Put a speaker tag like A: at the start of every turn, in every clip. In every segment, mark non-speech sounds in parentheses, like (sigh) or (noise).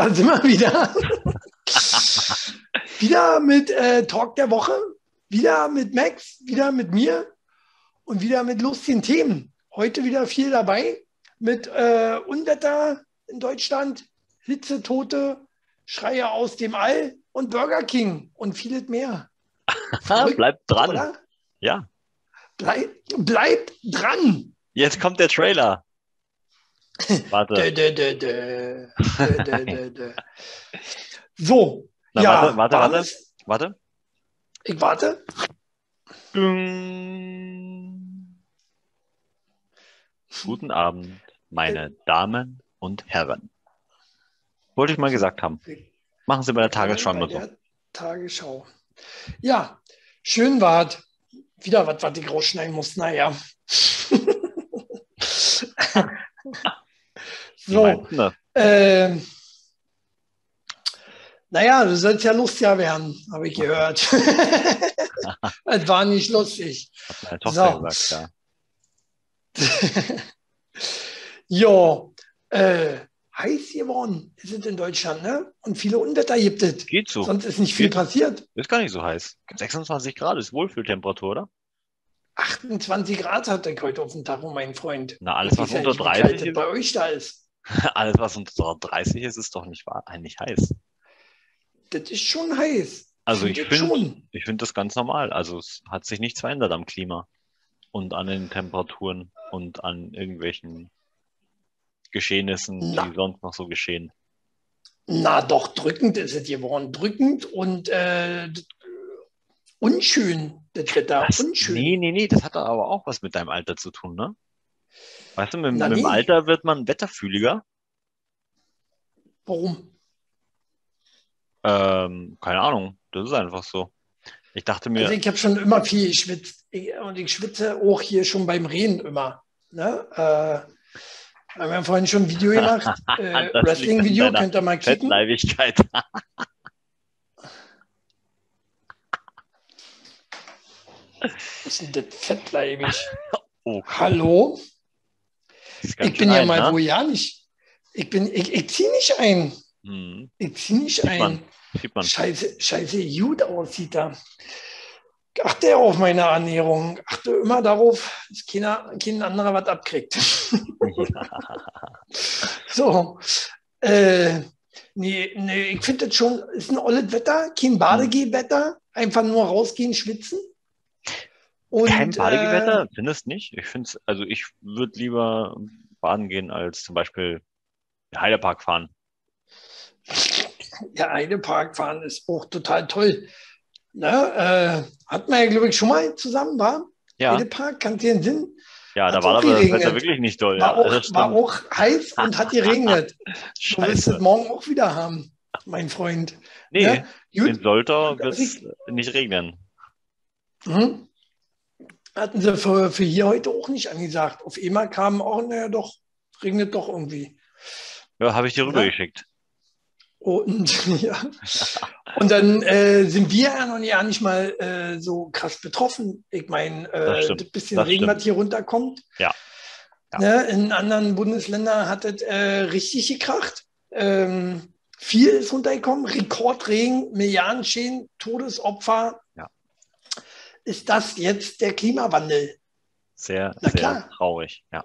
A: da sind wir wieder. (laughs) wieder mit äh, Talk der Woche, wieder mit Max, wieder mit mir und wieder mit lustigen Themen. Heute wieder viel dabei mit äh, Unwetter in Deutschland, Hitzetote, Schreie aus dem All und Burger King und vieles mehr. (laughs)
B: Verrückt, Bleibt dran. Oder? Ja.
A: Bleib, bleib dran.
B: Jetzt kommt der Trailer.
A: Warte. dö, dö, dö, (laughs) so.
B: Na, ja, warte, warte, warte.
A: Ich warte.
B: Guten Abend, meine Damen und Herren. Wollte ich mal gesagt haben. Machen Sie bei der Tagesschau mal so.
A: Tagesschau. Ja, schön war wieder was, was ich rausschneiden muss. Naja. So. Äh, naja, du sollst ja lustiger werden, habe ich gehört. (laughs) das war nicht lustig.
B: Hat meine Tochter so. gesagt,
A: ja. (laughs) jo, äh, heiß geworden ist es in Deutschland, ne? Und viele Unwetter gibt es.
B: Geht so.
A: Sonst ist nicht viel Geht. passiert.
B: Ist gar nicht so heiß. 26 Grad ist Wohlfühltemperatur, oder?
A: 28 Grad hat der heute auf dem Tacho, mein Freund.
B: Na, alles, was unter 30 ist.
A: bei euch da ist. (laughs)
B: alles, was unter 30 ist, ist doch nicht, wahr, nicht heiß.
A: Das ist schon heiß.
B: Also ich finde ich finde das ganz normal. Also es hat sich nichts verändert am Klima und an den Temperaturen und an irgendwelchen Geschehnissen, Na. die sonst noch so geschehen.
A: Na doch, drückend ist es geworden. Drückend und äh, unschön, das Wetter. Was? Unschön.
B: Nee, nee, nee, das hat aber auch was mit deinem Alter zu tun, ne? Weißt du, mit, Na, mit nee. dem Alter wird man wetterfühliger.
A: Warum?
B: Ähm, keine Ahnung, das ist einfach so. Ich dachte mir.
A: Also ich habe schon immer viel geschwitzt. und ich schwitze auch hier schon beim Reden immer. Ne? Äh, wir haben vorhin schon ein Video gemacht. (laughs) Äh, Wrestling-Video, könnt ihr mal.
B: Fettleibigkeit.
A: Was ist denn das fettleibig? (laughs) Oh. Hallo? Ich bin ja mal ne? wo ja nicht. Ich bin, ich, ich ziehe nicht ein. Hm. Ich ziehe nicht Sieht ein. Man. Sieht man. Scheiße, scheiße, gut aussieht da. Achte auf meine Ernährung. Achte immer darauf, dass keiner, kein anderer was abkriegt. (laughs) so. Äh, nee, nee, ich finde das schon, ist ein olles Wetter, kein Badegeh-Wetter. Einfach nur rausgehen, schwitzen.
B: Und, Kein Badegewetter, äh, findest nicht? Ich finde es, also ich würde lieber baden gehen, als zum Beispiel Heidepark fahren.
A: Ja, Heidepark fahren ist auch total toll. Ne, äh, hat man ja, glaube ich, schon mal zusammen, war?
B: Ja.
A: Heidepark, kann dir den Sinn?
B: Ja, da war aber das Wetter wirklich nicht toll.
A: War, ja, auch, war auch heiß und hat geregnet. (laughs) du wirst es morgen auch wieder haben, mein Freund.
B: Nee, ja? in Solter wird es nicht regnen.
A: Mhm. Hatten sie für, für hier heute auch nicht angesagt. Auf einmal kam auch, naja, doch, regnet doch irgendwie.
B: Ja, habe ich dir rübergeschickt.
A: Und (laughs) ja. Und dann äh, sind wir ja noch ja nicht mal äh, so krass betroffen. Ich meine, äh, das, das, bisschen das Regen, was hier runterkommt.
B: Ja.
A: ja. Ne, in anderen Bundesländern hat es äh, richtig gekracht. Ähm, viel ist runtergekommen, Rekordregen, Milliardenschäden, Todesopfer. Ist das jetzt der Klimawandel?
B: Sehr, sehr traurig, ja.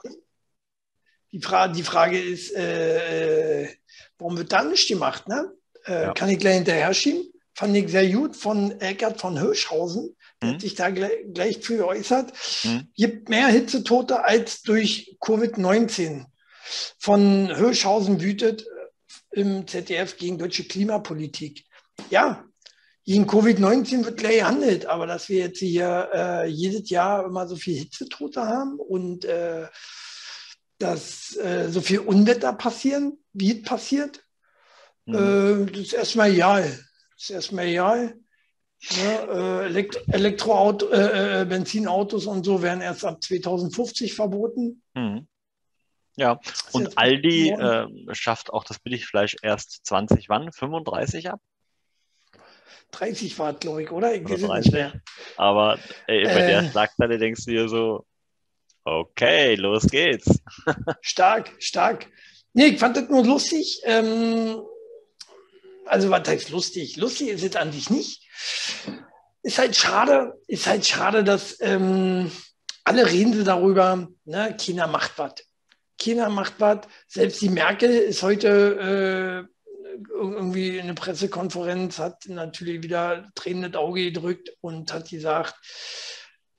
A: Die, Fra die Frage ist, äh, warum wird da nicht gemacht? Ne? Äh, ja. Kann ich gleich hinterher schieben? Fand ich sehr gut von Eckert von Hirschhausen, der mhm. sich da gleich, gleich für geäußert. Mhm. Gibt mehr Hitzetote als durch Covid-19. Von Hirschhausen wütet im ZDF gegen deutsche Klimapolitik. Ja, gegen Covid-19 wird gleich gehandelt, aber dass wir jetzt hier äh, jedes Jahr immer so viel Hitzetote haben und äh, dass äh, so viel Unwetter passieren, wie es passiert, mhm. das ist erstmal egal. Das ist erstmal egal. Ja, äh, Elekt Elektroauto, äh, äh, Benzinautos und so werden erst ab 2050 verboten.
B: Mhm. Ja, und Aldi äh, schafft auch das Billigfleisch erst 20 wann? 35 ab?
A: 30 Watt, glaube ich, oder? Ich
B: weiß nicht mehr. Aber ey, bei äh, der Schlagzeile denkst du dir so, okay, los geht's. (laughs)
A: stark, stark. Nee, ich fand das nur lustig. Ähm, Also was heißt lustig? Lustig ist es an sich nicht. Ist halt schade, ist halt schade, dass ähm, alle reden sie darüber, ne? China macht was. China macht was. Selbst die Merkel ist heute äh, irgendwie in einer Pressekonferenz, hat natürlich wieder tränendes Auge gedrückt und hat gesagt,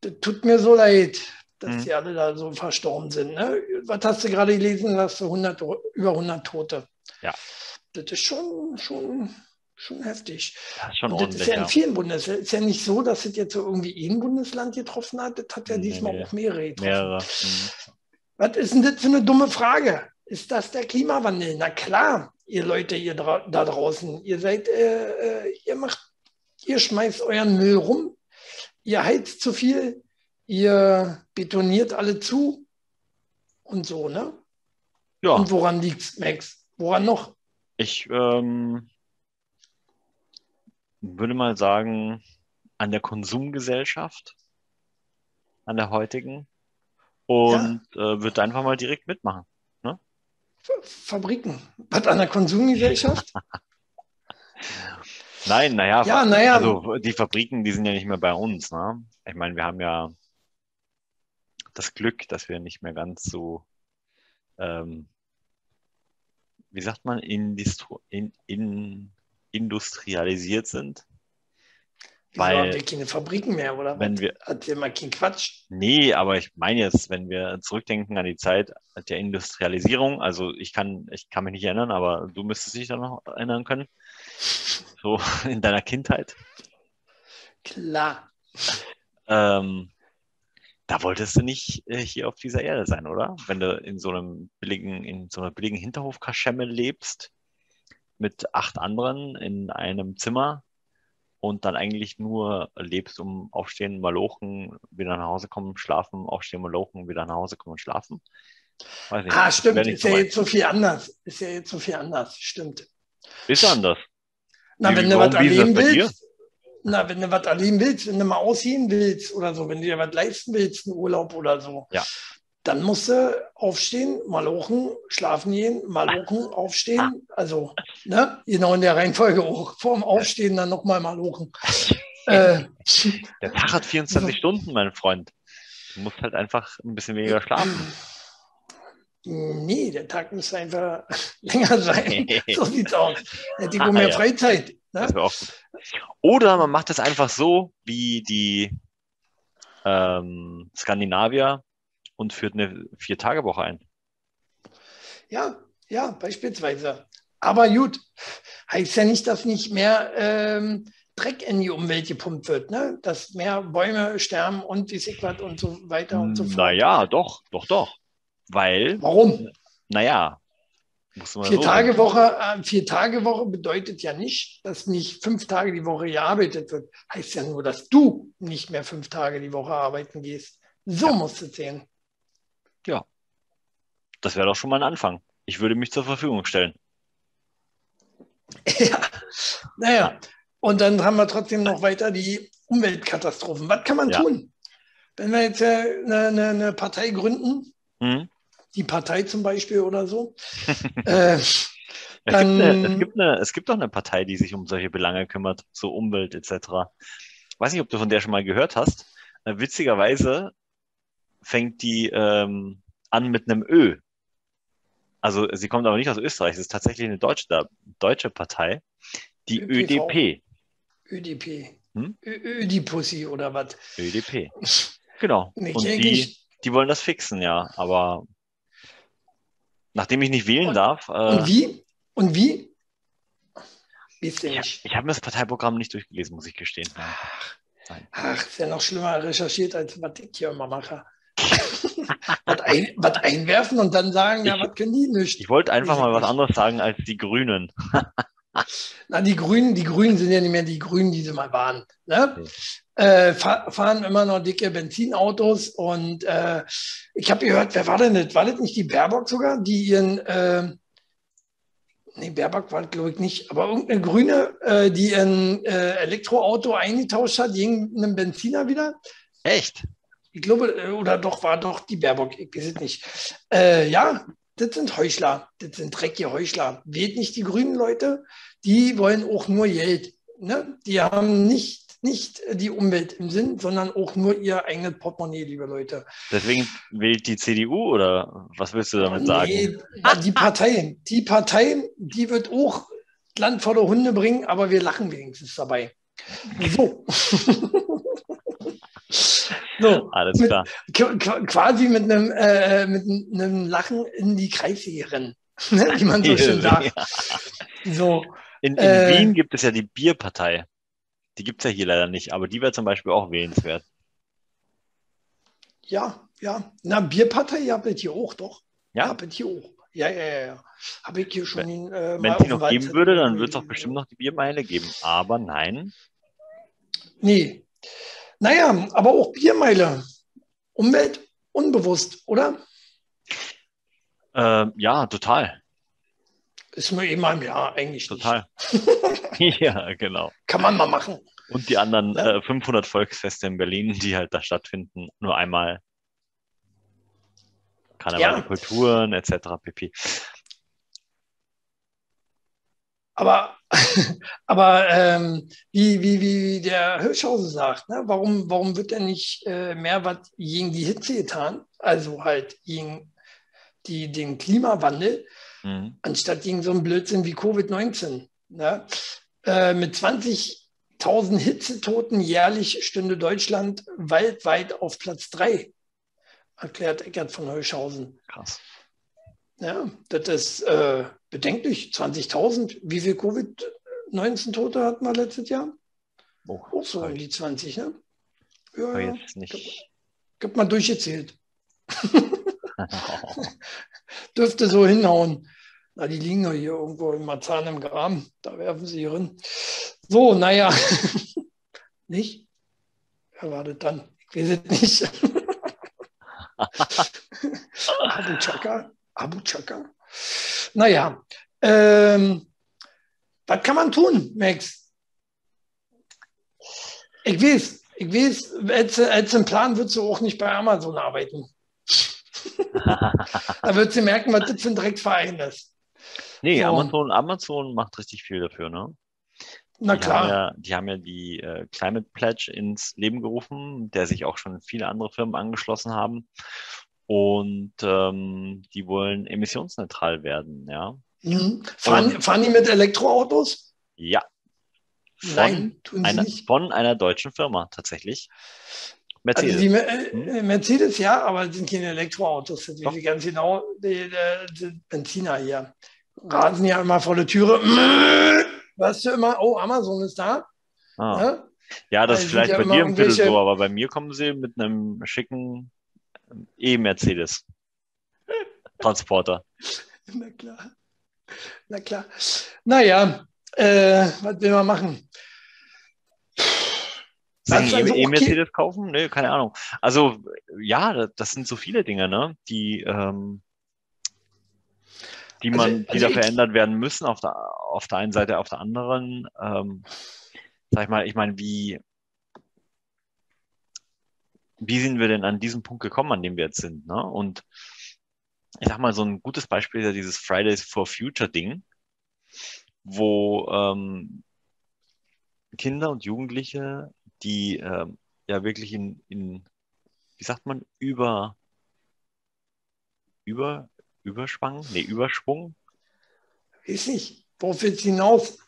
A: das tut mir so leid, dass mhm. die alle da so verstorben sind. Ne? Was hast du gerade gelesen? Hast du 100, über 100 Tote.
B: Ja.
A: Das ist schon, schon, schon heftig.
B: Das ist, schon
A: und das ist ja in vielen Bundesländern. Es ist ja nicht so, dass es jetzt so irgendwie ein Bundesland getroffen hat. Das hat ja diesmal nee. auch mehrere getroffen. Mehrere. Mhm. Was ist denn das für eine dumme Frage? Ist das der Klimawandel? Na klar, ihr Leute, ihr da draußen, ihr seid, äh, äh, ihr macht, ihr schmeißt euren Müll rum, ihr heizt zu viel, ihr betoniert alle zu und so, ne? Ja. Und woran liegt es, Max? Woran noch?
B: Ich ähm, würde mal sagen, an der Konsumgesellschaft, an der heutigen, und ja. äh, würde einfach mal direkt mitmachen.
A: Fabriken. Was an der Konsumgesellschaft? (laughs)
B: Nein, naja,
A: ja, naja,
B: also die Fabriken, die sind ja nicht mehr bei uns. Ne? Ich meine, wir haben ja das Glück, dass wir nicht mehr ganz so, ähm, wie sagt man, industri in, in, industrialisiert sind.
A: Weil, haben wir keine Fabriken mehr, oder?
B: Wenn wir,
A: Hat ihr mal keinen Quatsch?
B: Nee, aber ich meine jetzt, wenn wir zurückdenken an die Zeit der Industrialisierung, also ich kann, ich kann mich nicht erinnern, aber du müsstest dich da noch erinnern können. So (laughs) in deiner Kindheit.
A: Klar.
B: Ähm, da wolltest du nicht äh, hier auf dieser Erde sein, oder? Wenn du in so einem billigen, in so einer billigen Hinterhofkaschemme lebst, mit acht anderen in einem Zimmer und dann eigentlich nur lebst, um aufstehen, malochen, wieder nach Hause kommen, schlafen, aufstehen, malochen, wieder nach Hause kommen und schlafen.
A: Nicht, ah, stimmt, ist ja jetzt so viel anders. Ist ja jetzt so viel anders, stimmt.
B: Ist anders.
A: Na, wie, wenn du was erleben willst, na, wenn du was erleben willst, wenn du mal aussehen willst oder so, wenn du dir was leisten willst, einen Urlaub oder so,
B: ja.
A: Dann musst du aufstehen, malochen, schlafen gehen, malochen, aufstehen. Also, ne, genau in der Reihenfolge auch. Vorm Aufstehen dann nochmal malochen. (laughs)
B: äh, der Tag hat 24 so. Stunden, mein Freund. Du musst halt einfach ein bisschen weniger schlafen.
A: Nee, der Tag muss einfach (laughs) länger sein. (laughs) so sieht's aus. Hätte ich mehr ja. Freizeit. Ne?
B: Oder man macht es einfach so wie die ähm, Skandinavier und führt eine Vier-Tage-Woche ein.
A: Ja, ja, beispielsweise. Aber gut, heißt ja nicht, dass nicht mehr ähm, Dreck in die Umwelt gepumpt wird, ne? dass mehr Bäume sterben und wie sich was und so weiter und so fort.
B: Naja, doch, doch, doch. Weil.
A: Warum?
B: Naja.
A: Vier Tage Woche, äh, vier Tage Woche bedeutet ja nicht, dass nicht fünf Tage die Woche gearbeitet wird. Heißt ja nur, dass du nicht mehr fünf Tage die Woche arbeiten gehst. So ja. musst du sehen.
B: Ja. Das wäre doch schon mal ein Anfang. Ich würde mich zur Verfügung stellen. (laughs)
A: Ja, naja. Und dann haben wir trotzdem noch weiter die Umweltkatastrophen. Was kann man ja. tun? Wenn wir jetzt eine, eine, eine Partei gründen, mhm die Partei zum Beispiel oder so. (laughs)
B: äh, es, gibt eine, es, gibt eine, es gibt doch eine Partei, die sich um solche Belange kümmert, so Umwelt etc. Weiß nicht, ob du von der schon mal gehört hast. Äh, witzigerweise fängt die ähm, an mit einem Ö. Also sie kommt aber nicht aus Österreich, es ist tatsächlich eine deutsche, deutsche Partei, die ÖDP. ÖDP.
A: ÖDP. Hm? Ödipussy oder was?
B: ÖDP. (laughs) Genau. Nee, Und die, die wollen das fixen, ja. Aber Nachdem ich nicht wählen
A: und,
B: darf.
A: Äh, und wie? Und wie?
B: Ich, ich habe mir das Parteiprogramm nicht durchgelesen, muss ich gestehen.
A: Ach, Ach ist ja noch schlimmer recherchiert, als was ich hier immer mache. (laughs) was, ein, was, einwerfen und dann sagen, ich, ja, was können die nicht?
B: Ich wollte einfach mal was anderes sagen als die Grünen. (laughs)
A: Na, die Grünen, die Grünen sind ja nicht mehr die Grünen, die sie mal waren. Ne? Okay äh, fahren immer noch dicke Benzinautos. Und äh, ich habe gehört, wer war denn das? War das nicht die Baerbock sogar, die ihren, äh, nee, Baerbock war glaube ich nicht, aber irgendeine Grüne, äh, die ein äh, Elektroauto eingetauscht hat gegen einen Benziner wieder?
B: Echt?
A: Ich glaube, äh, oder doch, war doch die Baerbock, ich weiß es nicht. Äh, ja, das sind Heuchler, das sind dreckige Heuchler. Wählt nicht die grünen Leute, die wollen auch nur Geld. Ne? Die haben nicht, nicht die Umwelt im Sinn, sondern auch nur ihr eigenes Portemonnaie, liebe Leute.
B: Deswegen wählt die CDU oder was willst du damit
A: nee,
B: sagen?
A: Die Partei, die Partei, die wird auch Land vor der Hunde bringen, aber wir lachen wenigstens dabei. So. (laughs)
B: so Alles klar.
A: Mit, quasi mit einem, äh, mit einem Lachen in die Kreissäge rennen, (laughs) ne, wie man so schön sagt. So.
B: In, in äh, Wien gibt es ja die Bierpartei. Die gibt es ja hier leider nicht, aber die wäre zum Beispiel auch wählenswert.
A: Ja, ja. Na, Bierpartei habt ihr hier auch, doch.
B: Ja.
A: Habt hier auch. Ja, ja, ja. Habe ich hier schon.
B: Wenn äh, es die noch geben würde, dann würde es auch bestimmt noch die Biermeile geben. Aber nein.
A: Nee. Naja, aber auch Biermeile. Umwelt unbewusst, oder?
B: Ähm, ja, total.
A: Ist mir immer im Jahr eigentlich
B: Total. (laughs) ja, genau.
A: Kann man mal machen.
B: Und die anderen ja. äh, 500 Volksfeste in Berlin, die halt da stattfinden, nur einmal. Karneval, ja. Kulturen etc. pp.
A: Aber, (laughs) aber ähm, wie, wie, wie der Hirschhausen sagt, ne? warum, warum wird denn nicht äh, mehr was gegen die Hitze getan? Also halt gegen die, den Klimawandel, mhm. anstatt gegen so einen Blödsinn wie Covid-19. Ne? Äh, mit 20.000 Hitzetoten jährlich stünde Deutschland weltweit auf Platz 3, erklärt Eckert von Hirschhausen.
B: Krass.
A: Ja, das ist äh, bedenklich. 20.000. Wie viel Covid-19-Tote hatten wir letztes Jahr? Oh, Auch so um die 20, ne?
B: Ja, ja. Jetzt nicht. Ich
A: hab mal durchgezählt. (laughs) Dürfte so hinhauen. Na, die liegen doch hier irgendwo im Marzahn im Graben. Da werfen sie hin. So, naja. (laughs) nicht? Wer wartet dann? Ich weiß es nicht. (laughs) Abu Chaka? Abu Chaka? Naja, ähm, was kann man tun, Max? Ich weiß, ich weiß, als, als ein Plan würdest du auch nicht bei Amazon arbeiten. (laughs) da würdest du merken, was das für ein Drecksverein ist.
B: Nee, so. Amazon, Amazon macht richtig viel dafür, ne?
A: Na
B: die
A: klar.
B: Haben ja, die haben ja die äh, Climate Pledge ins Leben gerufen, der sich auch schon viele andere Firmen angeschlossen haben. Und ähm, die wollen emissionsneutral werden, ja.
A: Mhm. Fahren, fahren die mit Elektroautos?
B: Ja.
A: Von Nein,
B: tun sie einer, nicht. Von einer deutschen Firma tatsächlich.
A: Mercedes. Also die, äh, hm? Mercedes, ja, aber das sind keine Elektroautos. Das sind ganz genau die, die, die, Benziner hier. Rasen ja immer vor der Türe. (laughs) Weißt du immer, oh, Amazon ist da.
B: Ah. Ja? ja, das ist vielleicht ja bei dir im Viertel so, aber bei mir kommen sie mit einem schicken E-Mercedes. Transporter. (laughs)
A: Na klar. Na klar. Naja, äh, was will man machen?
B: Also E-Mercedes okay. kaufen? Nee, keine Ahnung. Also, ja, das sind so viele Dinge, ne? Die, ähm, die also, man, also, die da verändert werden müssen auf der, auf der einen Seite, auf der anderen. Ähm, sag ich mal, ich meine, wie, wie sind wir denn an diesen Punkt gekommen, an dem wir jetzt sind? Ne? Und ich sag mal, so ein gutes Beispiel ist ja dieses Fridays for Future Ding, wo ähm, Kinder und Jugendliche, die ähm, ja wirklich in, in, wie sagt man, über, über, Überschwang? Nee, Überschwung?
A: Ist nicht. Worauf willst du hinaus?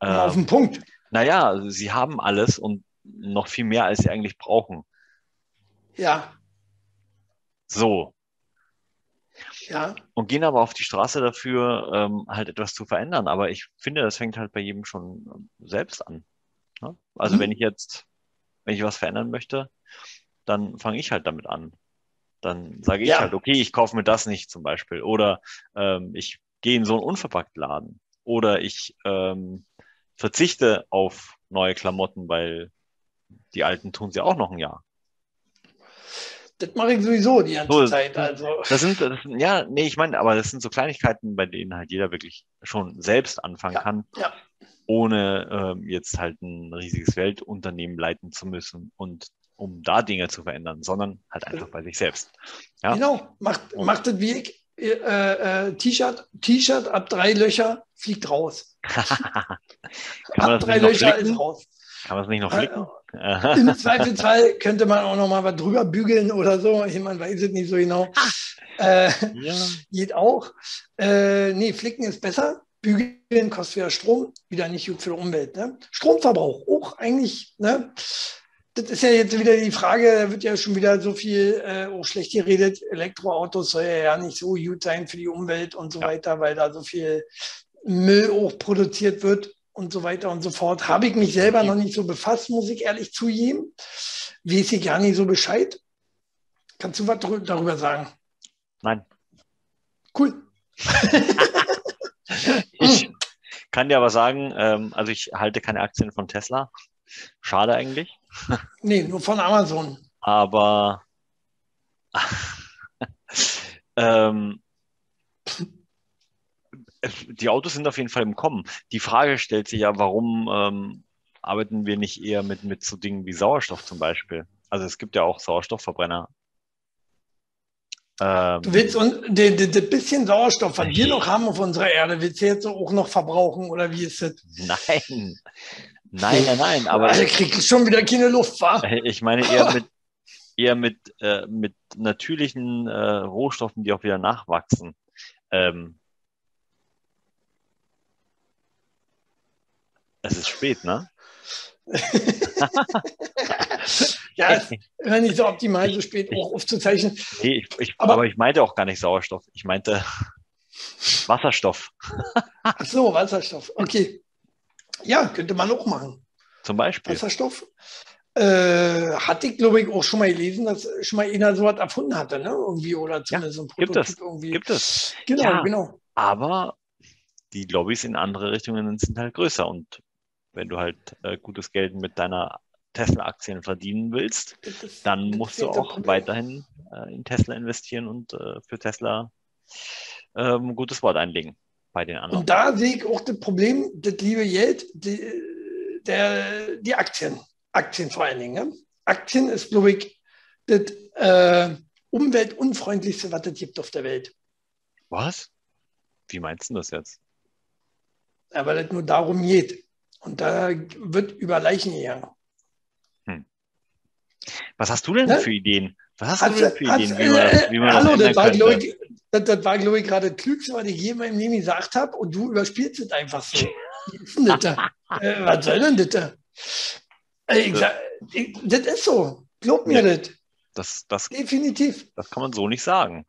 A: Ähm, auf den Punkt.
B: Naja, sie haben alles und noch viel mehr, als sie eigentlich brauchen.
A: Ja.
B: So.
A: Ja.
B: Und gehen aber auf die Straße dafür, ähm, halt etwas zu verändern. Aber ich finde, das fängt halt bei jedem schon selbst an. Ne? Also mhm. wenn ich jetzt, wenn ich was verändern möchte, dann fange ich halt damit an. Dann sage ich ja. halt, okay, ich kaufe mir das nicht zum Beispiel. Oder ähm, ich gehe in so einen unverpackt Laden. Oder ich ähm, verzichte auf neue Klamotten, weil die alten tun sie auch noch ein Jahr.
A: Das mache ich sowieso die ganze so, Zeit. Also.
B: Das sind, das ja, nee, ich meine, aber das sind so Kleinigkeiten, bei denen halt jeder wirklich schon selbst anfangen
A: ja,
B: kann,
A: ja.
B: ohne ähm, jetzt halt ein riesiges Weltunternehmen leiten zu müssen und um da Dinge zu verändern, sondern halt einfach bei sich selbst.
A: Ja? Genau, macht, macht das wie ich. äh, äh, T-Shirt, T-Shirt ab drei Löcher fliegt raus. (laughs) Ab drei Löcher
B: flicken?
A: ist raus.
B: Kann man es nicht noch
A: Äh,
B: flicken?
A: Im Zweifelsfall könnte man auch noch mal was drüber bügeln oder so. Man weiß es nicht so genau. Äh,
B: ja.
A: geht auch. Äh, nee, flicken ist besser. Bügeln kostet wieder Strom, wieder nicht gut für die Umwelt. Ne? Stromverbrauch auch eigentlich. Ne? Das ist ja jetzt wieder die Frage, da wird ja schon wieder so viel äh, auch schlecht geredet. Elektroautos soll ja, ja nicht so gut sein für die Umwelt und so
B: Ja.
A: weiter, weil da so viel Müll auch produziert wird und so weiter und so fort. Habe ich mich selber noch nicht so befasst, muss ich ehrlich zugeben. Weiß ich gar nicht so Bescheid. Kannst du was darüber sagen?
B: Nein.
A: Cool. (laughs)
B: Ich kann dir aber sagen, ähm, also ich halte keine Aktien von Tesla. Schade eigentlich. (laughs)
A: Nee, nur von Amazon.
B: Aber (laughs) ähm, die Autos sind auf jeden Fall im Kommen. Die Frage stellt sich ja, warum ähm, arbeiten wir nicht eher mit, mit so Dingen wie Sauerstoff zum Beispiel? Also es gibt ja auch Sauerstoffverbrenner. Ähm,
A: Du willst und das bisschen Sauerstoff, was wir noch haben auf unserer Erde, willst du jetzt auch noch verbrauchen oder wie ist das?
B: nein, nein, nein, nein. Aber
A: Alter, krieg ich schon wieder keine Luft, wa?
B: Ich meine eher mit, (laughs) eher mit, äh, mit natürlichen äh, Rohstoffen, die auch wieder nachwachsen. Ähm, es ist spät, ne? (laughs)
A: Ja, ist immer nicht so optimal, so spät auch aufzuzeichnen.
B: Nee, ich, ich,
A: Aber-
B: aber, ich meinte auch gar nicht Sauerstoff. Ich meinte (laughs) Wasserstoff
A: Ach so, Wasserstoff. Okay. Ja, könnte man auch machen.
B: zum Beispiel.
A: Wasserstoff. Äh, hatte ich, glaube ich, auch schon mal gelesen, dass schon mal einer so was erfunden hatte, ne? Irgendwie oder zumindest ein
B: gibt
A: Prototyp
B: es,
A: irgendwie.
B: Gibt es.
A: Genau,
B: Ja.
A: genau.
B: Aber die Lobbys in andere Richtungen sind halt größer. Und wenn du halt äh, gutes Geld mit deiner Tesla-Aktien verdienen willst,
A: Das
B: dann
A: das
B: musst du auch
A: Problem.
B: weiterhin äh, in Tesla investieren und äh, für Tesla ähm, ein gutes Wort einlegen bei den anderen.
A: Und da sehe ich auch das Problem, das liebe Geld, die, der, die Aktien. Aktien vor allen Dingen. Ne? Aktien ist, glaube ich, das äh, umweltunfreundlichste, was es gibt auf der Welt.
B: Was? Wie meinst du das jetzt?
A: Aber das nur darum geht. Und da wird über Leichen gegangen.
B: Was hast du denn
A: Ne?
B: für Ideen? Was hast
A: Hat's-
B: du denn für
A: hat's-
B: Ideen, wie man das, wie man
A: äh,
B: das
A: hallo,
B: ändern
A: das war, glaube ich, das, das war, glaube ich, gerade das Klügste, was ich je in meinem Leben gesagt habe. Und du überspielst es einfach so. (laughs) Das? da? äh, was soll denn das? Äh, ich sag, ich, das ist so. Glaub mir
B: Ja.
A: das.
B: Das, das,
A: Definitiv.
B: das kann man so nicht sagen.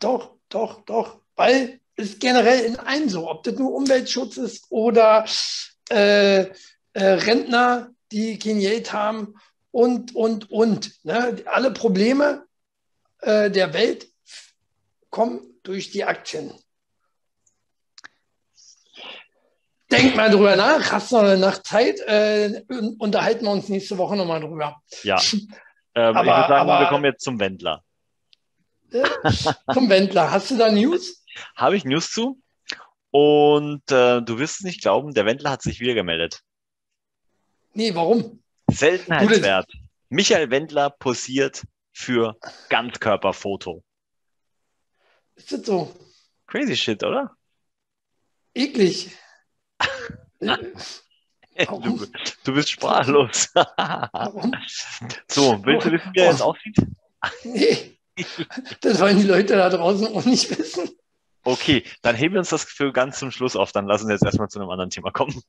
A: Doch, doch, doch. Weil es generell in allen so, ob das nur Umweltschutz ist oder äh, äh, Rentner, die kein Geld haben und, und, und. Ne? Alle Probleme äh, der Welt kommen durch die Aktien. Denk mal drüber nach, hast noch eine Nacht Zeit, äh, un- unterhalten wir uns nächste Woche nochmal drüber.
B: Ja. (laughs) Ähm, ich
A: Aber-
B: würde sagen,
A: aber-
B: wir kommen jetzt zum Wendler.
A: Zum Wendler, hast du da News? (laughs)
B: Habe ich News zu? Und äh, du wirst es nicht glauben, der Wendler hat sich wieder gemeldet.
A: Nee, warum?
B: Seltenheitswert. Michael Wendler posiert für Ganzkörperfoto.
A: Ist das so?
B: Crazy shit, oder?
A: Eklig. (laughs)
B: Du, du bist sprachlos. (laughs) So, willst du wissen, wie er jetzt aussieht?
A: Nee. Das wollen die Leute da draußen auch nicht wissen.
B: Okay, dann heben wir uns das für ganz zum Schluss auf. Dann lassen wir jetzt erstmal zu einem anderen Thema kommen.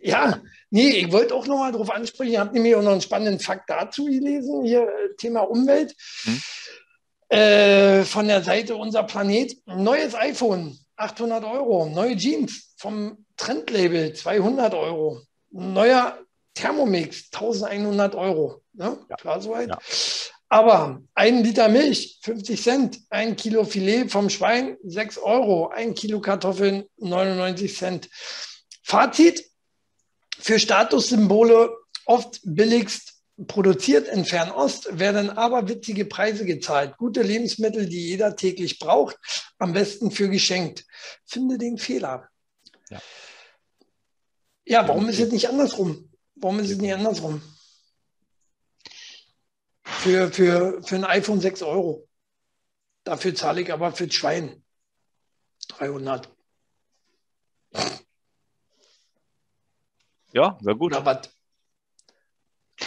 A: Ja, nee, ich wollte auch nochmal darauf ansprechen. Ich habe nämlich auch noch einen spannenden Fakt dazu gelesen, hier äh, Thema Umwelt.
B: Hm.
A: Äh, von der Seite Unser Planet. Neues iPhone, 800 Euro. Neue Jeans vom Trendlabel, 200 Euro. Neuer Thermomix, 1100 Euro. Ne?
B: Ja.
A: Klar soweit.
B: Ja.
A: Aber ein Liter Milch, 50 Cent. Ein Kilo Filet vom Schwein, 6 Euro. Ein Kilo Kartoffeln, 99 Cent. Fazit, für Statussymbole oft billigst produziert in Fernost, werden aber witzige Preise gezahlt. Gute Lebensmittel, die jeder täglich braucht, am besten für geschenkt. Finde den Fehler.
B: Ja.
A: Ja, warum ist es nicht andersrum? Warum ist es nicht andersrum? Für, für, für ein iPhone 6 Euro. Dafür zahle ich aber für das Schwein 300.
B: Ja, wäre gut.
A: Was?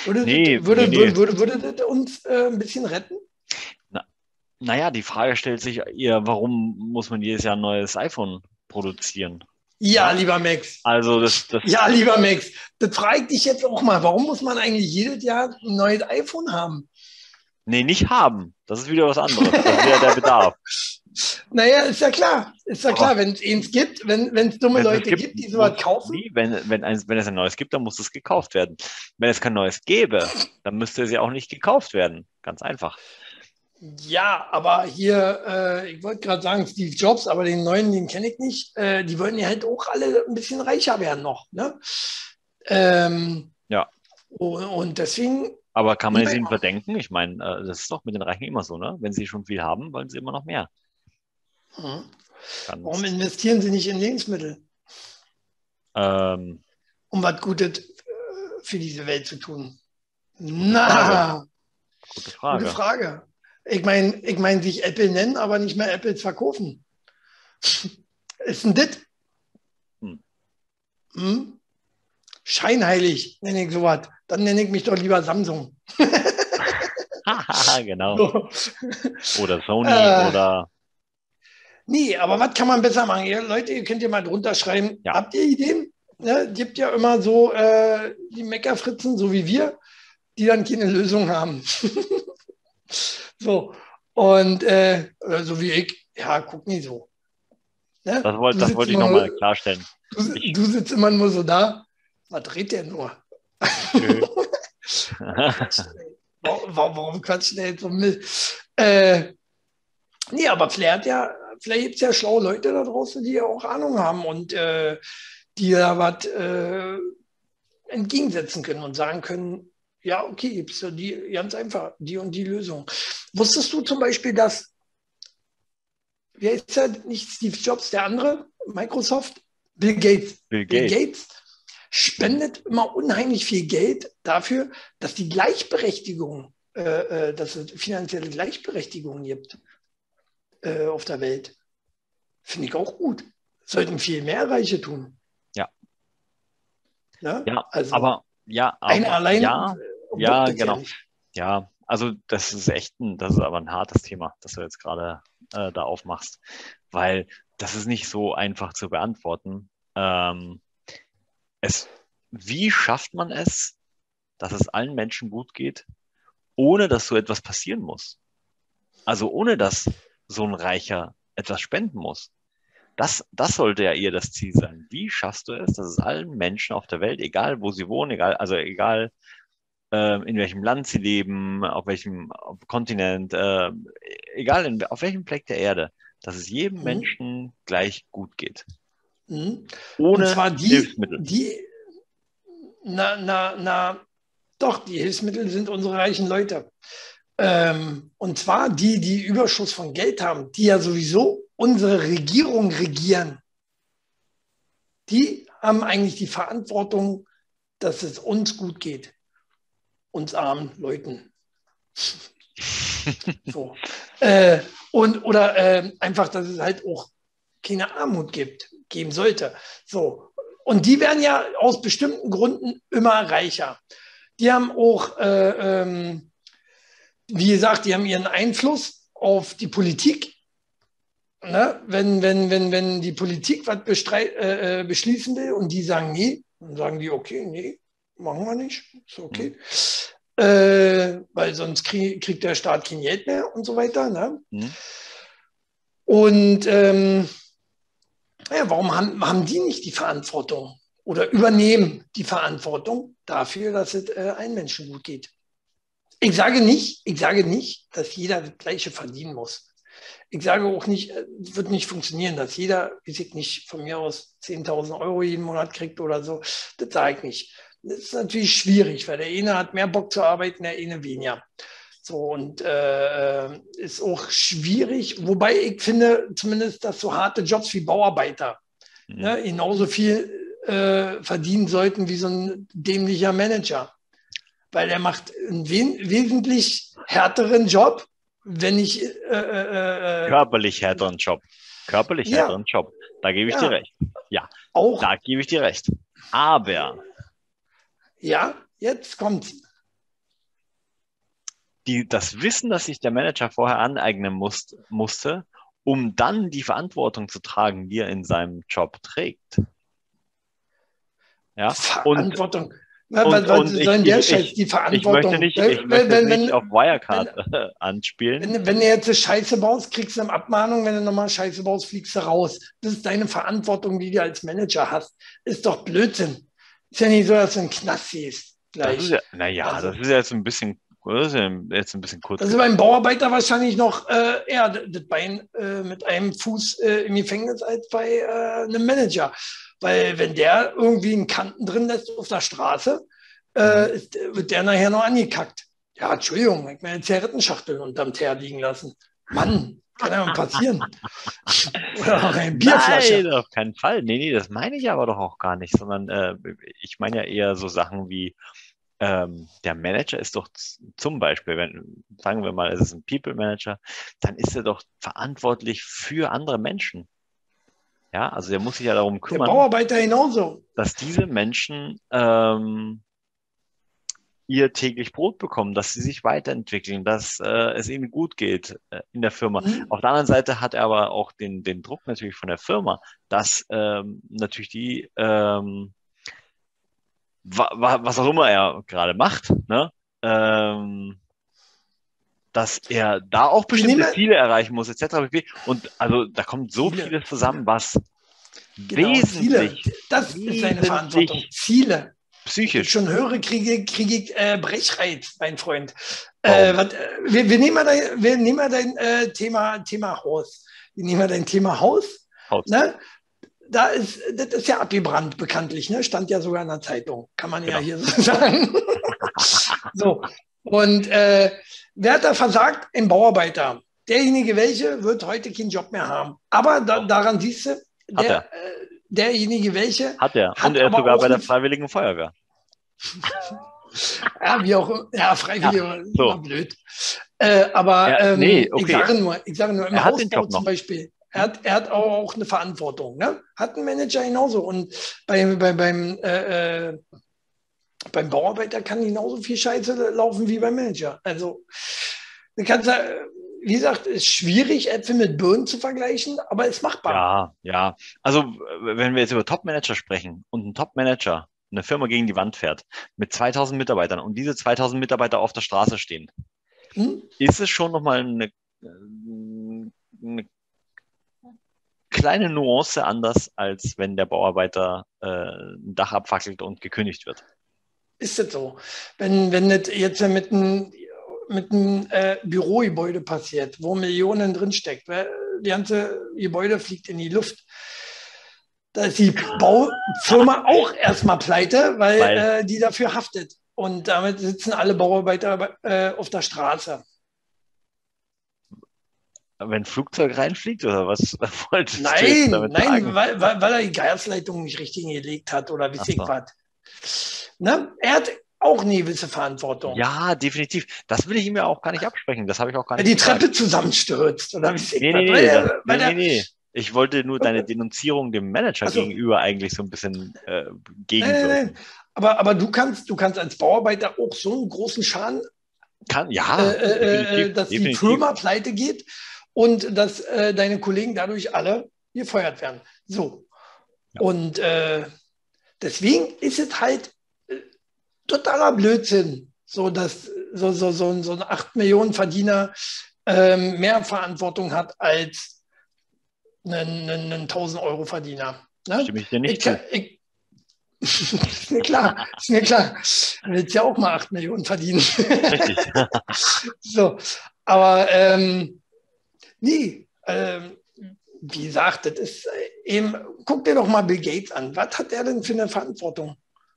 A: Würde,
B: Nee,
A: würde,
B: nee,
A: würde, würde, würde das uns äh, ein bisschen retten?
B: Naja, die Frage stellt sich ihr, warum muss man jedes Jahr ein neues iPhone produzieren?
A: Ja, lieber Max.
B: Also das, das
A: Ja, lieber Max. Das frage ich dich jetzt auch mal. Warum muss man eigentlich jedes Jahr ein neues iPhone haben?
B: Nee, nicht haben. Das ist wieder was anderes. Das ist wieder der Bedarf. (laughs)
A: Naja, ist ja klar. Ist ja klar, wenn es eins gibt, wenn es dumme Leute
B: gibt,
A: gibt, die sowas kaufen.
B: Nee, wenn, wenn, eins, wenn es ein neues gibt, dann muss es gekauft werden. Wenn es kein neues gäbe, dann müsste es ja auch nicht gekauft werden. Ganz einfach.
A: Ja, aber hier, äh, ich wollte gerade sagen, Steve Jobs, aber den neuen, den kenne ich nicht. Äh, die wollen ja halt auch alle ein bisschen reicher werden noch. Ne? Ähm,
B: Ja.
A: Und, und deswegen,
B: Aber kann man es ihnen verdenken? Ich meine, äh, das ist doch mit den Reichen immer so, ne? Wenn sie schon viel haben, wollen sie immer noch mehr.
A: hm,
B: Ganz,
A: warum investieren sie nicht in Lebensmittel,
B: ähm,
A: um was Gutes äh, für diese Welt zu tun? Na,
B: gute
A: gute
B: Frage.
A: Frage. Ich meine, ich mein, sich Apple nennen, aber nicht mehr Apples verkaufen. (laughs) Ist ein Dit?
B: Hm.
A: Hm? Scheinheilig nenne ich sowas. Dann nenne ich mich doch lieber Samsung. (laughs)
B: Genau.
A: So.
B: Oder Sony
A: Äh.
B: oder
A: Nee, aber was kann man besser machen? Ihr, Leute, ihr könnt ja mal drunter schreiben.
B: Ja.
A: Habt ihr Ideen? Ne, gibt ja immer so äh, die Meckerfritzen, so wie wir, die dann keine Lösung haben. (laughs) so. Und äh, so wie ich, ja, guck nicht so. Ne?
B: das
A: sitzt
B: wollte ich nochmal klarstellen.
A: Du, du sitzt immer nur so da. Was dreht der nur? Warum, warum quatscht der jetzt so mit? Äh, nee, aber vielleicht, hat ja, vielleicht gibt es ja schlaue Leute da draußen, die ja auch Ahnung haben und äh, die da was äh, entgegensetzen können und sagen können, ja, okay, gibt es die ganz einfach, die und die Lösung. Wusstest du zum Beispiel, dass, wer ist ja nicht Steve Jobs, der andere, Microsoft, Bill Gates,
B: Bill
A: Bill
B: Gates.
A: Spendet immer unheimlich viel Geld dafür, dass die Gleichberechtigung, äh, äh, dass es finanzielle Gleichberechtigung gibt äh, auf der Welt. Finde ich auch gut. Sollten viel mehr Reiche tun.
B: Ja.
A: Ja,
B: Ja,
A: also
B: aber ja, aber,
A: allein.
B: ja,
A: äh,
B: ja, genau.
A: nicht.
B: ja, also das ist echt ein, das ist aber ein hartes Thema, das du jetzt gerade äh, da aufmachst, weil das ist nicht so einfach zu beantworten. Ähm, es, wie schafft man es, dass es allen Menschen gut geht, ohne dass so etwas passieren muss? Also ohne dass so ein Reicher etwas spenden muss. Das, das sollte ja eher das Ziel sein. Wie schaffst du es, dass es allen Menschen auf der Welt, egal wo sie wohnen, egal, also egal äh, in welchem Land sie leben, auf welchem Kontinent, äh, egal in, auf welchem Fleck der Erde, dass es jedem
A: Mhm.
B: Menschen gleich gut geht.
A: Mhm.
B: Ohne
A: Und zwar die,
B: Hilfsmittel.
A: die, na, na, na, doch, die Hilfsmittel sind unsere reichen Leute. Ähm, und zwar die, die Überschuss von Geld haben, die ja sowieso unsere Regierung regieren. Die haben eigentlich die Verantwortung, dass es uns gut geht. Uns armen Leuten. (laughs) so. Äh, und, oder äh, einfach, dass es halt auch keine Armut gibt, geben sollte. So. Und die werden ja aus bestimmten Gründen immer reicher. Die haben auch, äh, ähm, wie gesagt, die haben ihren Einfluss auf die Politik. Ne? Wenn, wenn, wenn, wenn die Politik was äh, äh, beschließen will und die sagen, nee, dann sagen die, okay, nee, machen wir nicht, ist okay. Äh, weil sonst krieg, kriegt der Staat kein Geld mehr und so weiter. Ne?
B: Hm?
A: Und ähm, ja, warum haben, haben die nicht die Verantwortung oder übernehmen die Verantwortung dafür, dass es äh, allen Menschen gut geht? Ich sage nicht, ich sage nicht, dass jeder das Gleiche verdienen muss. Ich sage auch nicht, äh, es wird nicht funktionieren, dass jeder, wie ich nicht, von mir aus 10.000 Euro jeden Monat kriegt oder so. Das sage ich nicht. Das ist natürlich schwierig, weil der eine hat mehr Bock zu arbeiten, der eine weniger. So, und äh, ist auch schwierig, wobei ich finde zumindest, dass so harte Jobs wie Bauarbeiter
B: Mhm.
A: ne, genauso viel äh, verdienen sollten wie so ein dämlicher Manager. Weil er macht einen we wesentlich härteren Job wenn ich. Äh, äh,
B: äh Körperlich härteren Job. Körperlich ja. härteren Job. Da gebe ich ja. dir recht. Ja. Auch. Da gebe ich dir recht. Aber.
A: Ja, jetzt kommt's.
B: Die, das Wissen, das sich der Manager vorher aneignen muss, musste, um dann die Verantwortung zu tragen, die er in seinem Job trägt.
A: Ja? Verantwortung. Und,
B: und, und Scheiß, die Verantwortung? Ich möchte nicht, ich wenn, möchte wenn, nicht auf Wirecard wenn, (laughs) anspielen.
A: Wenn, wenn du jetzt eine Scheiße baust, kriegst du eine Abmahnung. Wenn du nochmal Scheiße baust, fliegst du raus. Das ist deine Verantwortung, die du als Manager hast. Ist doch Blödsinn. Ist ja nicht so, dass du einen Knast siehst.
B: Gleich. Ja, naja, also, das ist ja jetzt ein bisschen das ist ja jetzt ein bisschen kurz.
A: Ist beim Bauarbeiter wahrscheinlich noch äh, eher das Bein äh, mit einem Fuß äh, im Gefängnis als bei äh, einem Manager. Weil wenn der irgendwie einen Kanten drin lässt auf der Straße, äh, mhm. wird der nachher noch angekackt. Ja, Entschuldigung, ich meine Zigarettenschachtel unterm Teer liegen lassen. Mann, kann ja mal passieren. (laughs)
B: Oder auch eine Bierflasche. Nein, auf keinen Fall. Nee, nee, das meine ich aber doch auch gar nicht, sondern äh, ich meine ja eher so Sachen wie, ähm, der Manager ist doch zum Beispiel, wenn, sagen wir mal, es ist ein People Manager, dann ist er doch verantwortlich für andere Menschen. Ja, also der muss sich ja darum kümmern. Der
A: Bauarbeiter genauso.
B: Dass diese Menschen ähm, ihr täglich Brot bekommen, dass sie sich weiterentwickeln, dass äh, es ihnen gut geht äh, in der Firma. Mhm. Auf der anderen Seite hat er aber auch den, den Druck natürlich von der Firma, dass ähm, natürlich die ähm, was auch immer er gerade macht, ne? Ähm, dass er da auch bestimmte Ziele erreichen muss, etc. Und also da kommt so vieles zusammen, was genau, wesentlich,
A: Ziele. Das ist seine Verantwortung. Ziele. Psychisch. schon höre, kriege, kriege ich äh, Brechreiz, mein Freund. Äh, wat, äh, wir, wir, nehmen mal dein, wir nehmen mal dein äh, Thema, Thema Haus. Wir nehmen mal dein Thema Haus. Haus. Ne? Da ist, das ist ja abgebrannt, bekanntlich, ne? Stand ja sogar in der Zeitung, kann man genau. ja hier so (laughs) sagen. so. Und äh, wer hat da versagt? Ein Bauarbeiter. Derjenige, welche, wird heute keinen Job mehr haben. Aber da, daran siehst du, der, äh, derjenige, welche.
B: Hat er. Und er ist sogar bei der Freiwilligen Feuerwehr. (laughs)
A: ja, wie auch ja, freiwillig, ja, so. blöd. Äh, aber ja, ähm, nee, okay. ich sage nur, ich sage nur, im er Hausbau zum Beispiel, er hat, er hat auch eine Verantwortung. Ne? Hat ein Manager genauso. Und bei, bei, beim, äh, äh, beim Bauarbeiter kann genauso viel Scheiße laufen wie beim Manager. Also, du kannst wie gesagt, ist schwierig, Äpfel mit Birnen zu vergleichen, aber ist machbar.
B: Ja, ja. Also, wenn wir jetzt über Top-Manager sprechen und ein Top-Manager eine Firma gegen die Wand fährt mit 2000 Mitarbeitern und diese 2000 Mitarbeiter auf der Straße stehen, hm? ist es schon nochmal eine, äh, eine kleine Nuance anders, als wenn der Bauarbeiter äh, ein Dach abfackelt und gekündigt wird.
A: Ist das so? Wenn, wenn das jetzt mit einem mit einem äh, Bürogebäude passiert, wo Millionen drinsteckt, die ganze Gebäude fliegt in die Luft. Da ist die Baufirma auch erstmal pleite, weil, weil äh, die dafür haftet. Und damit sitzen alle Bauarbeiter äh, auf der Straße
B: wenn ein Flugzeug reinfliegt oder was (laughs)
A: wolltest nein, du damit nein, sagen? Weil, weil, weil er die Gasleitung nicht richtig gelegt hat oder wie ich was. Ne? Er hat auch eine gewisse Verantwortung.
B: Ja, definitiv. Das will ich ihm ja auch gar nicht absprechen. Das habe ich auch gar nicht.
A: Weil die gesagt. Treppe zusammenstürzt oder wie
B: nee, nee, nee, weil nee, nee, nee. Ich wollte nur deine (laughs) Denunzierung dem Manager also, gegenüber eigentlich so ein bisschen äh, gegenwirken. Nein, nein,
A: Aber, aber du kannst, du kannst als Bauarbeiter auch so einen großen Schaden
B: kann, ja, äh,
A: äh, äh dass definitiv. die Firma pleite geht und dass äh, deine Kollegen dadurch alle gefeuert werden. So. Ja. Und äh, deswegen ist es halt äh, totaler Blödsinn, so dass so, so, so, so ein 8 Millionen Verdiener ähm, mehr Verantwortung hat als ein, ein, ein 1000 Euro Verdiener.
B: Ne? Stimme ich dir nicht ich, ich, (laughs)
A: ist mir klar, ist mir klar. Du willst ja auch mal 8 Millionen verdienen. Richtig. (laughs) so, aber ähm, Nee, ähm, wie gesagt, das ist eben, guck dir doch mal Bill Gates an. Was hat er denn für eine Verantwortung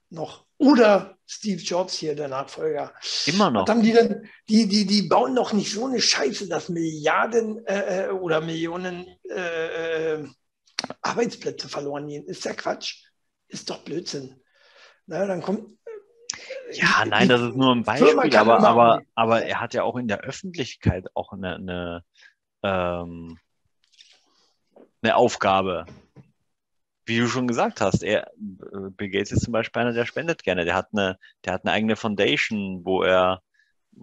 A: noch? Oder Steve Jobs hier, der Nachfolger.
B: Immer noch.
A: Was haben die denn? Die, die, die bauen doch nicht so eine Scheiße, dass Milliarden äh, äh oder Millionen äh, äh, Arbeitsplätze verloren gehen. Ist ja Quatsch. Ist doch Blödsinn. Na, dann kommt.
B: Ja, nein, das ist nur ein Beispiel, aber, aber, aber er hat ja auch in der Öffentlichkeit auch eine, eine, ähm, eine Aufgabe. Wie du schon gesagt hast, er, Bill Gates ist zum Beispiel einer, der spendet gerne. Der hat eine, der hat eine eigene Foundation, wo er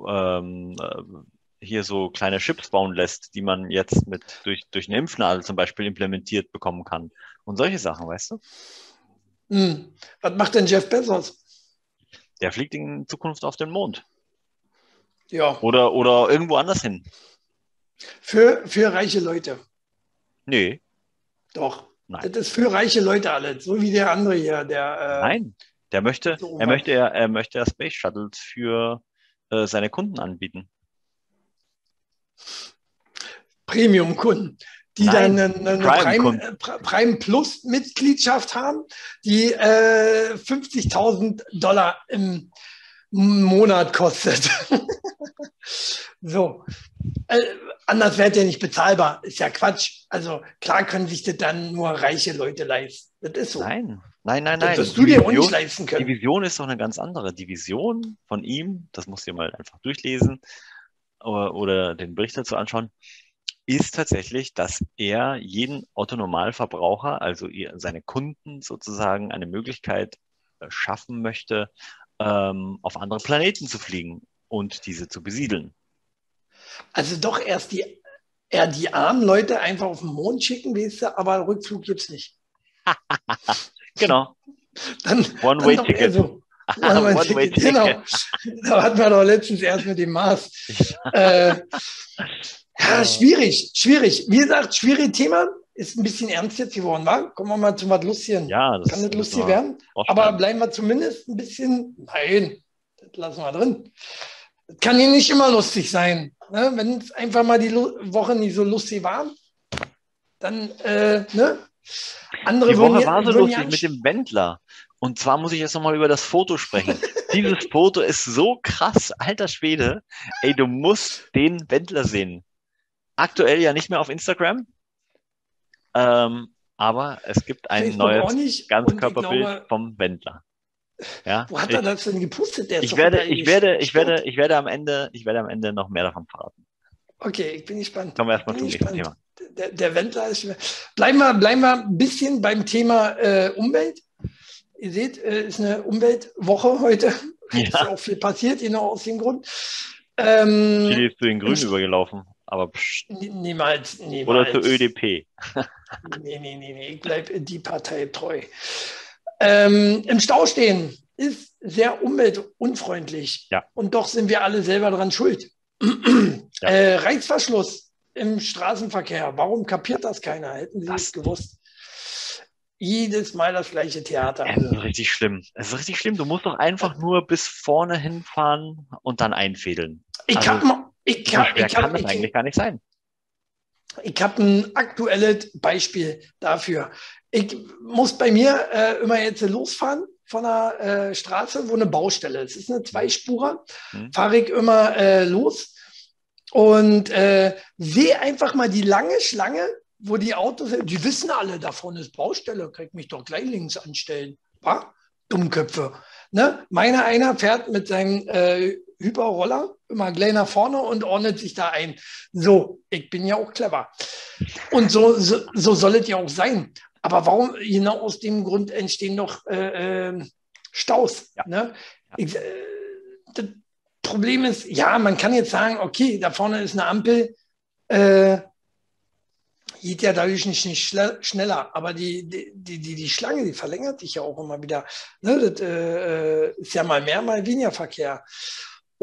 B: ähm, äh, hier so kleine Chips bauen lässt, die man jetzt mit durch, durch eine Impfnadel zum Beispiel implementiert bekommen kann. Und solche Sachen, weißt du?
A: Hm. Was macht denn Jeff Bezos?
B: Der fliegt in Zukunft auf den Mond.
A: Ja.
B: Oder, oder irgendwo anders hin.
A: Für, für reiche Leute.
B: Nee.
A: Doch. Nein. Das ist für reiche Leute alles, so wie der andere hier, der.
B: Äh, Nein, der möchte, so er möchte, er, er möchte ja Space Shuttles für äh, seine Kunden anbieten.
A: Premium-Kunden die Nein, dann eine, eine Prime, Prime, Prime, Plus Mitgliedschaft haben, die äh, 50.000 Dollar im Monat kostet. (laughs) so. Äh, anders wäre der nicht bezahlbar. Ist ja Quatsch. Also klar können sich das dann nur reiche Leute leisten. Das ist so.
B: Nein, nein, nein, nein. Das
A: wirst du dir auch nicht leisten können.
B: Die Vision ist doch eine ganz andere. Die Vision von ihm, das musst du dir mal einfach durchlesen oder, oder den Bericht dazu anschauen ist tatsächlich, dass er jeden Autonormalverbraucher, also seine Kunden sozusagen eine Möglichkeit äh, schaffen möchte, ähm, auf andere Planeten zu fliegen und diese zu besiedeln.
A: Also doch erst die, eher die armen Leute einfach auf den Mond schicken, weißt du, aber Rückflug gibt es nicht. (laughs)
B: genau.
A: Dann, One-Way-Ticket. So. (laughs) One-Way-Ticket, genau. (laughs) Da hatten wir doch letztens erst mit dem Mars. äh, ja, schwierig, schwierig. Wie gesagt, schwieriges Thema. Ist ein bisschen ernst jetzt geworden, wa? Kommen wir mal zu was Lustigen.
B: Ja,
A: das Kann nicht lustig werden. Aber bleiben wir zumindest ein bisschen. Nein, das lassen wir drin. Das kann hier nicht immer lustig sein. Ne? Wenn es einfach mal die Lu Woche nicht so lustig war, dann, äh, ne?
B: Andere die Woche war so lustig mit dem Wendler. Und zwar muss ich jetzt nochmal über das Foto sprechen. (laughs) Dieses Foto ist so krass, alter Schwede. Ey, du musst den Wendler sehen aktuell ja nicht mehr auf Instagram. Ähm, aber es gibt ein Facebook neues Ganzkörperbild vom Wendler.
A: Ja, wo hat ich, er das denn gepustet? Der
B: ich werde, ich werde, ich werde, ich werde am Ende, ich werde am Ende noch mehr davon verraten.
A: Okay, ich bin gespannt.
B: Kommen wir erstmal zum nächsten Thema.
A: Der, der Wendler ist. Bleiben wir, bleiben wir ein bisschen beim Thema äh, Umwelt. Ihr seht, äh, ist eine Umweltwoche heute. Ja. Ist auch viel passiert, genau aus dem Grund.
B: Ähm, Chili ist zu den Grünen übergelaufen. Aber
A: pst. Niemals, niemals.
B: Oder zur ÖDP. (laughs)
A: nee, nee, nee, nee, ich bleibe die Partei treu. Ähm, Im Stau stehen ist sehr umweltunfreundlich.
B: Ja.
A: Und doch sind wir alle selber daran schuld. ja. äh, Reißverschluss im Straßenverkehr. Warum kapiert das keiner? Hätten Sie es gewusst? Jedes Mal das gleiche Theater.
B: Es ist richtig schlimm. Es ist richtig schlimm. Du musst doch einfach nur bis vorne hinfahren und dann einfädeln.
A: Ich also, habe
B: ich kann, ich kann, das ich, eigentlich gar nicht sein.
A: Ich habe ein aktuelles Beispiel dafür. Ich muss bei mir äh, immer jetzt losfahren von einer äh, Straße, wo eine Baustelle ist. Es ist eine Zweispurer. Mhm. Fahre ich immer äh, los und äh, sehe einfach mal die lange Schlange, wo die Autos sind. Die wissen alle, davon ist Baustelle, krieg mich doch gleich links anstellen. Wa? Dummköpfe. Ne? Meiner einer fährt mit seinem äh, Hyperroller immer gleich nach vorne und ordnet sich da ein. So, ich bin ja auch clever. Und so, so, so soll es ja auch sein. Aber warum, genau aus dem Grund entstehen doch äh, äh, Staus. Ja. Ne? Ich, äh, das Problem ist, ja, man kann jetzt sagen, okay, da vorne ist eine Ampel, äh, geht ja dadurch nicht, nicht schneller, aber die, die, die, die Schlange, die verlängert sich ja auch immer wieder. Ne? Das äh, äh, ist ja mal mehr, mal weniger Verkehr.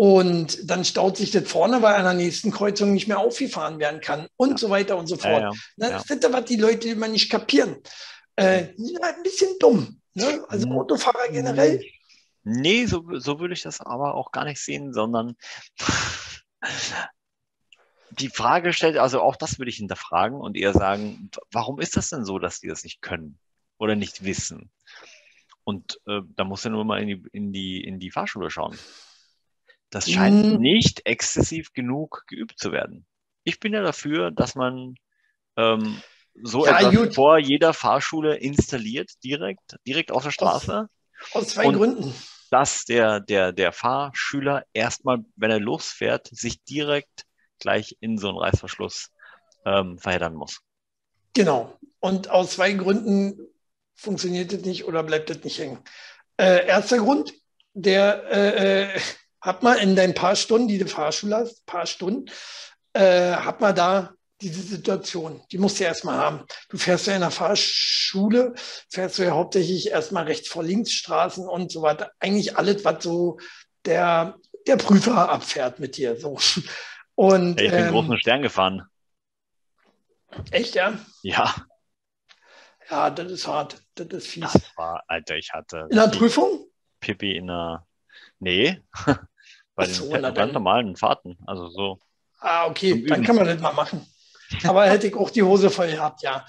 A: Und dann staut sich das vorne, weil an der nächsten Kreuzung nicht mehr aufgefahren werden kann und ja. so weiter und so fort. Ja, ja. Ne, das ist was die Leute immer nicht kapieren. Äh, ein bisschen dumm. Ne? Also hm. Autofahrer generell.
B: Nee, so, so würde ich das aber auch gar nicht sehen, sondern (laughs) die Frage stellt, also auch das würde ich hinterfragen und eher sagen, warum ist das denn so, dass die das nicht können oder nicht wissen? Und äh, da muss er nur mal in die, in die, in die Fahrschule schauen. Das scheint mhm. nicht exzessiv genug geübt zu werden. Ich bin ja dafür, dass man ähm, so ja, etwas gut. vor jeder Fahrschule installiert, direkt, direkt auf der Straße.
A: Aus, aus zwei
B: und,
A: Gründen.
B: dass der, der, der Fahrschüler erstmal, wenn er losfährt, sich direkt gleich in so einen Reißverschluss ähm, verheddern muss.
A: Genau. Und aus zwei Gründen funktioniert das nicht oder bleibt das nicht hängen. Äh, erster Grund, der äh, hat man in deinen paar Stunden, die du Fahrschule hast, paar Stunden, äh, hat man da diese Situation. Die musst du ja erstmal haben. Du fährst ja in der Fahrschule, fährst du ja hauptsächlich erstmal rechts vor links Straßen und so weiter. Eigentlich alles, was so der, der Prüfer abfährt mit dir. So. (laughs) Und,
B: hey, ich bin ähm, großen Stern gefahren.
A: Echt, ja?
B: Ja.
A: Ja, das ist hart. Das ist fies.
B: Das war, Alter, ich hatte.
A: In der Prüfung?
B: Pippi in der. Nee. (laughs) Bei den so, ganz normalen Fahrten. Also so.
A: Ah, okay, dann kann man das mal machen. (laughs) Aber hätte ich auch die Hose voll gehabt, ja.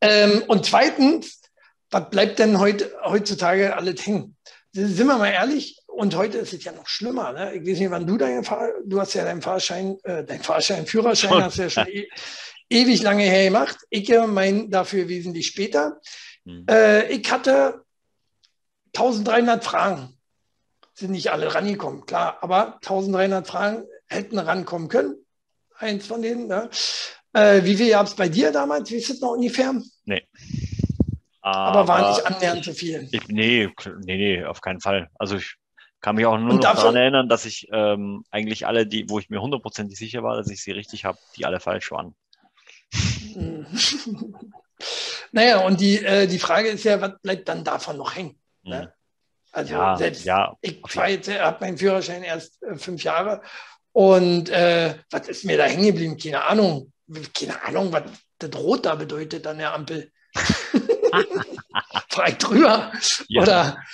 A: Ähm, und zweitens, was bleibt denn heute, heutzutage alles hängen? Sind wir mal ehrlich, und heute ist es ja noch schlimmer. Ne? Ich weiß nicht, wann du deinen Fahr du hast ja deinen Fahrschein, äh, deinen Fahrschein, Führerschein schon. hast du ja schon e ewig lange her gemacht. Ich mein dafür wesentlich später. Hm. Äh, ich hatte 1300 Fragen. Sind nicht alle rangekommen, klar, aber 1300 Fragen hätten rankommen können. Eins von denen. Ne? Äh, wie viel gab es bei dir damals? Wie ist es noch ungefähr?
B: Nee.
A: Aber, aber war nicht annähernd so viel.
B: Ich, nee, nee, nee, auf keinen Fall. Also ich kann mich auch nur noch daran erinnern, dass ich ähm, eigentlich alle, die, wo ich mir hundertprozentig sicher war, dass ich sie richtig habe, die alle falsch waren. (laughs)
A: naja, und die, äh, die Frage ist ja, was bleibt dann davon noch hängen? Ne? Also ja, selbst
B: ja,
A: ich habe meinen Führerschein erst äh, fünf Jahre und äh, was ist mir da hängen geblieben? Keine Ahnung keine Ahnung, was das Rot da bedeutet an der Ampel. (laughs) Frei drüber. Ja. Oder,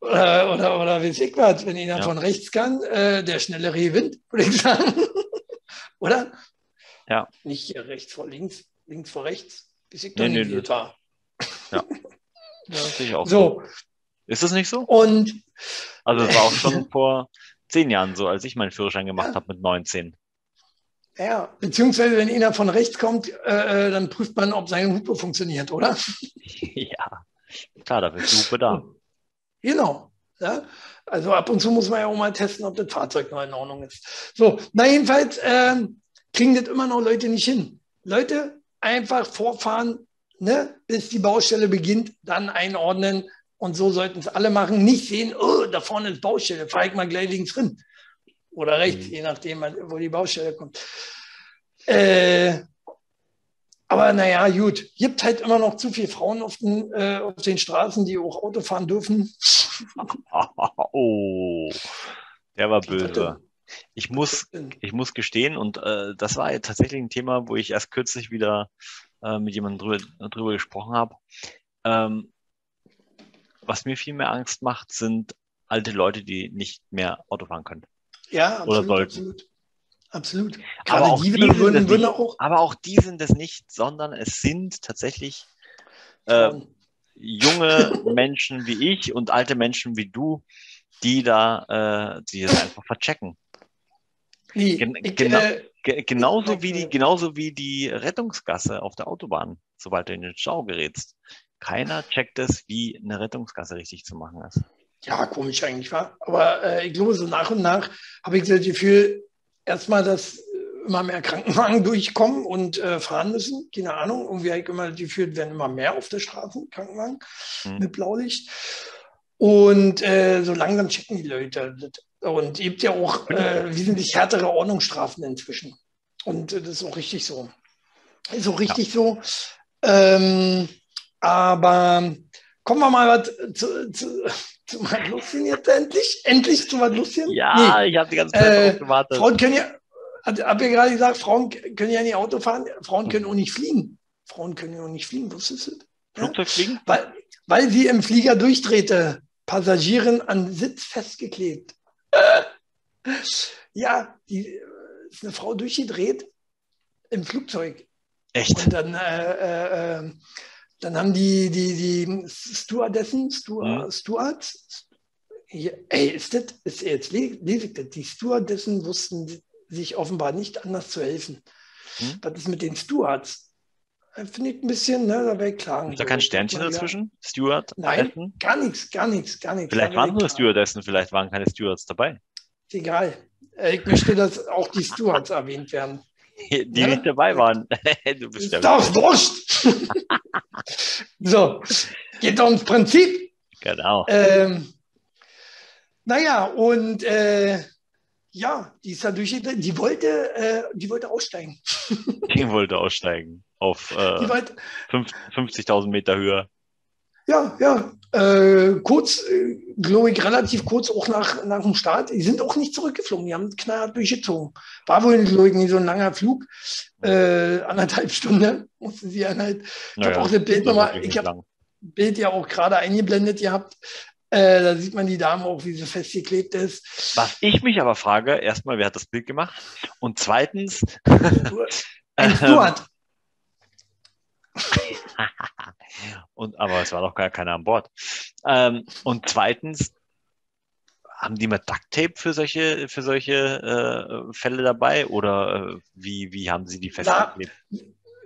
A: oder, oder, oder wie ich was, wenn einer ja. von rechts kann, äh, der schnellere gewinnt, würde ich sagen. (laughs) oder?
B: Ja.
A: Nicht rechts vor links, links vor rechts, bis ich nee, nee, nee. war. (laughs)
B: Ja. ja, sehe ich auch.
A: So.
B: Ist das nicht so?
A: Und.
B: Also, es war auch schon (laughs) vor zehn Jahren so, als ich meinen Führerschein gemacht ja. habe mit 19.
A: Ja, beziehungsweise wenn einer von rechts kommt, äh, äh, dann prüft man, ob seine Hupe funktioniert, oder? (laughs)
B: Ja, klar, dafür ist die Hupe da.
A: Genau. Ja? Also ab und zu muss man ja auch mal testen, ob das Fahrzeug noch in Ordnung ist. So, na jedenfalls äh, kriegen das immer noch Leute nicht hin. Leute einfach vorfahren, ne, bis die Baustelle beginnt, dann einordnen und so sollten es alle machen. Nicht sehen, oh, da vorne ist Baustelle, fahre ich mal gleich links drin oder rechts, mhm. je nachdem, wo die Baustelle kommt. Äh, aber naja, gut, gibt halt immer noch zu viele Frauen auf den, äh, auf den Straßen, die auch Auto fahren dürfen. (laughs)
B: oh, der war böse. Ich muss, ich muss gestehen, und äh, das war ja tatsächlich ein Thema, wo ich erst kürzlich wieder äh, mit jemandem drüber, drüber gesprochen habe. Ähm, was mir viel mehr Angst macht, sind alte Leute, die nicht mehr Auto fahren können.
A: Ja,
B: absolut, oder sollten.
A: Absolut. Absolut.
B: aber auch, die, die würden, würden auch aber auch die sind es nicht, sondern es sind tatsächlich äh, junge (laughs) Menschen wie ich und alte Menschen wie du, die da, äh, die das einfach verchecken.
A: Gen
B: ich, genau, äh, ge genauso, wie die, genauso wie die Rettungsgasse auf der Autobahn, sobald du in den Stau gerätst. Keiner checkt es, wie eine Rettungsgasse richtig zu machen ist
A: ja, komisch eigentlich war. Aber äh, ich glaube, so nach und nach habe ich das Gefühl, erstmal, dass immer mehr Krankenwagen (laughs) durchkommen und äh, fahren müssen. Keine Ahnung. Irgendwie habe ich immer das Gefühl, werden immer mehr auf der Straße, Krankenwagen mhm. mit Blaulicht. Und äh, so langsam checken die Leute. Und es gibt ja auch äh, wesentlich härtere Ordnungsstrafen inzwischen. Und äh, das ist auch richtig so. Ist auch richtig ja. so. Ähm, aber kommen wir mal was zu, zu, zu Mad Lucien jetzt endlich? Endlich zu Mad Lucien?
B: Ja, nee. ich habe die ganze Zeit äh, gewartet.
A: Frauen können ja, hab ja gerade gesagt, Frauen können ja nicht Auto fahren, Frauen können auch nicht fliegen. Frauen können ja auch nicht fliegen, wusstest du?
B: Flugzeug fliegen?
A: Weil, weil sie im Flieger durchdrehte, Passagierin an Sitz festgeklebt. Äh, (laughs) ja, die ist eine Frau durchgedreht im Flugzeug.
B: Echt?
A: Und dann äh, äh, dann haben die, die, die Stewardessen, Steward, ja. Stewards, ey, ist das, ist jetzt lese das, die Stewardessen wussten sich offenbar nicht anders zu helfen. Hm? Was ist mit den Stewards? Finde ich ein bisschen, ne, da wäre ich klagen.
B: Ist da kein Sternchen dazwischen? Steward?
A: Nein, gar nichts, gar nichts, gar nichts.
B: Vielleicht waren nur Stewardessen, vielleicht waren keine Stewards dabei.
A: Ist egal. Äh, ich möchte, dass auch die Stewards erwähnt werden. (laughs)
B: Die ja? nicht dabei waren. (laughs)
A: du bist ja das wurscht. (laughs) so, geht ums Prinzip.
B: Genau.
A: Ähm, naja, und äh, ja, die ist durch, die wollte, äh, die wollte aussteigen.
B: die wollte aussteigen auf äh, 50.000 Meter Höhe.
A: Ja, ja. Äh, kurz, äh, glaube ich, relativ kurz auch nach, nach dem Start. Die sind auch nicht zurückgeflogen, die haben knallhart durchgezogen. War wohl, glaube ich, nicht so ein langer Flug. Äh, anderthalb Stunden (laughs) mussten sie halt. Ich naja, habe auch das Bild nochmal, ich habe Bild ja auch gerade eingeblendet gehabt. Äh, da sieht man die Dame auch, wie sie festgeklebt ist.
B: Was ich mich aber frage, erstmal, wer hat das Bild gemacht? Und zweitens. (laughs)
A: Ein Stuart. (laughs)
B: und, aber es war doch gar keiner an Bord. Ähm, und zweitens, haben die mal Duct Tape für solche, für solche äh, Fälle dabei oder äh, wie, wie haben sie die festgeklebt?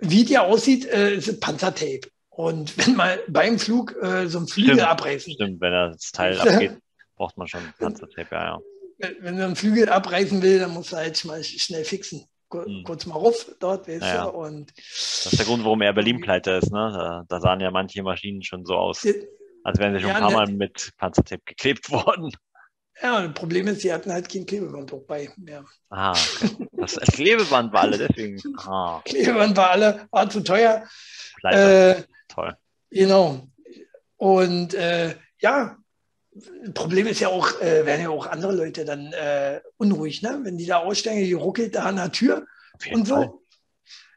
A: Wie die aussieht, äh, ist Panzertape. Und wenn mal beim Flug äh, so ein Flügel stimmt, abreißen.
B: Stimmt, wenn das Teil (laughs) abgeht, braucht man schon Panzertape, ja, ja.
A: Wenn, wenn du einen Flügel abreißen will, dann musst du halt mal schnell fixen. Hm. kurz mal ruf dort, weißt naja. du, und
B: Das ist der Grund, warum er Berlin pleite ist, ne? Da, sahen ja manche Maschinen schon so aus, als wären sie schon ein paar Mal mit Panzertape geklebt (laughs) worden.
A: Ja, das Problem ist, sie hatten halt kein Klebeband auch bei. Ja.
B: Ah, okay. das Klebeband war alle, deswegen. (laughs) Ah.
A: Klebeband war alle, war zu teuer.
B: Äh, Toll.
A: Genau. Und äh, ja, Problem ist ja auch, äh, werden ja auch andere Leute dann äh, unruhig, ne? Wenn die da aussteigen, die ruckelt da an der Tür und so.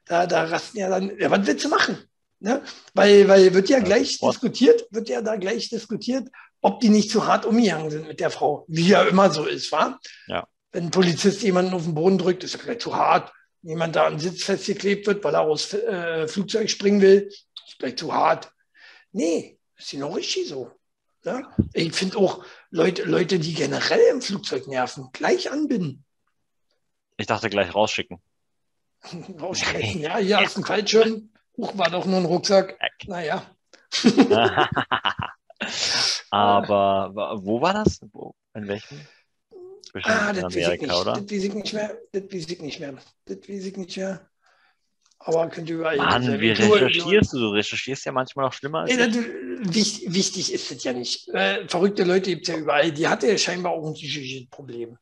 A: Da, da rasten ja dann, ja, was willst du machen? Ne? Weil, weil wird ja gleich ja, diskutiert, wird ja da gleich diskutiert, ob die nicht zu hart umgegangen sind mit der Frau, wie ja immer so ist, war.
B: Ja.
A: Wenn ein Polizist jemanden auf den Boden drückt, ist er gleich zu hart. Jemand da am Sitz festgeklebt wird, weil er aus äh, Flugzeug springen will, ist gleich zu hart. Nee, ist ja noch richtig so. Ja? Ich finde auch Leute, Leute, die generell im Flugzeug nerven, gleich anbinden.
B: Ich dachte gleich rausschicken. (laughs)
A: Rausschicken, ja, hier hast du einen Fallschirm. Huch, war doch nur ein Rucksack. Naja. (laughs)
B: Aber wo war das? Wo, in welchem?
A: ah, das Amerika, weiß ich nicht. oder? Das weiß ich nicht mehr. Das weiß ich nicht mehr. Das weiß ich nicht mehr. Aber könnte überall.
B: Mann, wie recherchierst du? Du recherchierst ja manchmal noch schlimmer.
A: Als Ey, wichtig, wichtig ist es ja nicht. Äh, verrückte Leute gibt es ja überall. Die hatte ja scheinbar auch ein psychisches Problem.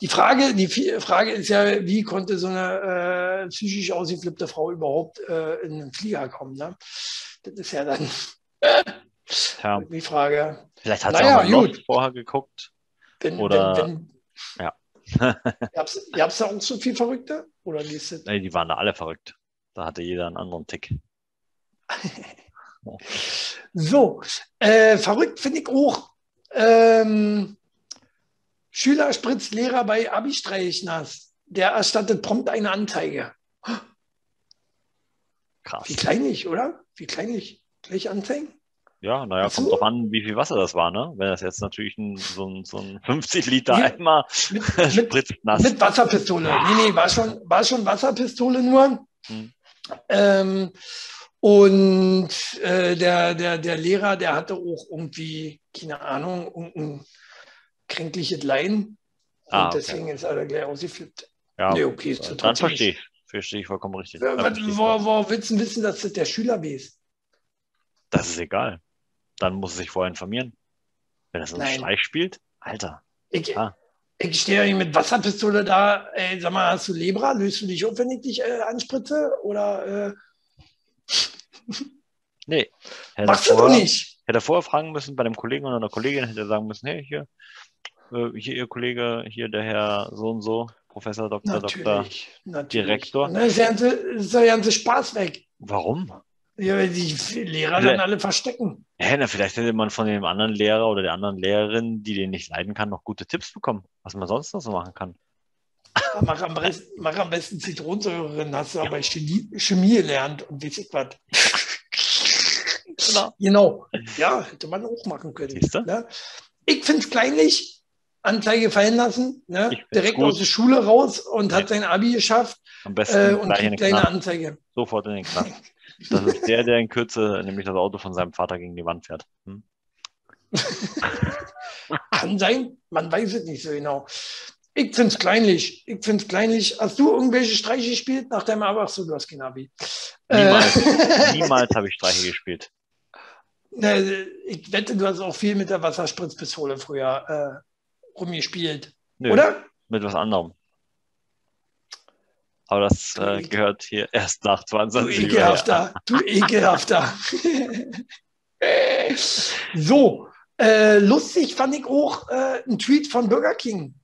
A: Die Frage, die Frage ist ja, wie konnte so eine äh, psychisch ausgeflippte Frau überhaupt äh, in einen Flieger kommen? Ne? Das ist ja dann (laughs) ja. die Frage.
B: Vielleicht hat naja, sie auch gut. vorher geguckt.
A: Wenn,
B: oder,
A: wenn, wenn,
B: ja.
A: Gab es da auch so viel Verrückte? Oder ist das?
B: Nee, die waren da alle verrückt. Da hatte jeder einen anderen Tick. (laughs)
A: so, äh, verrückt finde ich auch. Ähm, Schüler spritzt Lehrer bei Abi-Streich nass. Der erstattet prompt eine Anzeige.
B: Krass.
A: Wie kleinlich, oder? Wie kleinlich. Gleich anzeigen?
B: Ja, naja, kommt drauf an, wie viel Wasser das war, ne? Wenn das jetzt natürlich ein, so, ein, so ein (laughs) 50 Liter Eimer mit, (laughs) spritzt nass.
A: Mit Wasserpistole. Nee, nee, war schon, war schon Wasserpistole nur. Hm. Ähm, und äh, der, der, der Lehrer, der hatte auch irgendwie, keine Ahnung, ein kränkliches Leiden. Ah, und deswegen ist er gleich ausgeflippt.
B: Ja, nee, okay, ist dann verstehe ich. Verstehe ich vollkommen richtig.
A: Ja, wo, willst du wissen, dass das der Schüler weiß?
B: Das ist egal. Dann muss er sich vorher informieren. Wenn er so einen Streich spielt, Alter.
A: Ich, ah. Ich stehe ja mit Wasserpistole da. Ey, sag mal, hast du Lebra? Löst du dich auf, wenn ich dich äh, anspritze? Oder. Äh... (laughs)
B: Nee.
A: Hätte Machst du doch nicht.
B: Hätte er vorher fragen müssen bei einem Kollegen oder einer Kollegin, hätte er sagen müssen: hey, hier, äh, hier Ihr Kollege, hier der Herr so und so, Professor, Doktor, natürlich, Doktor, natürlich. Direktor.
A: Na, ist, ja, ist ja ganze Spaß weg.
B: Warum?
A: Ja, weil die Lehrer dann alle verstecken.
B: Ja, na, vielleicht hätte man von dem anderen Lehrer oder der anderen Lehrerin, die den nicht leiden kann, noch gute Tipps bekommen, was man sonst noch so machen kann.
A: Ja, mach, am besten, mach am besten Zitronensäure drin, hast du aber Chemie, Chemie gelernt und weiß ich was. (laughs) Genau. genau. Ja, hätte man auch machen können. Ne? Ich finde es kleinlich, Anzeige fallen lassen, ne? direkt gut. aus der Schule raus und ja. hat sein Abi geschafft
B: Am besten
A: äh, und kriegt kleine Anzeige.
B: Sofort in den Knast. (laughs) Das ist der, der in Kürze nämlich das Auto von seinem Vater gegen die Wand fährt. Hm? (laughs)
A: Kann sein, man weiß es nicht so genau. Ich finde es kleinlich. Ich finde es kleinlich. Hast du irgendwelche Streiche gespielt nach deinem Ach so, du hast kein Abi.
B: Niemals, äh, niemals (laughs) habe ich Streiche gespielt.
A: Ich wette, du hast auch viel mit der Wasserspritzpistole früher äh, rumgespielt. Nö, oder?
B: Mit was anderem. Aber das äh, gehört hier erst nach 20
A: Du ekelhafter, du (laughs) ekelhafter. so, äh, lustig fand ich auch äh, ein Tweet von Burger King.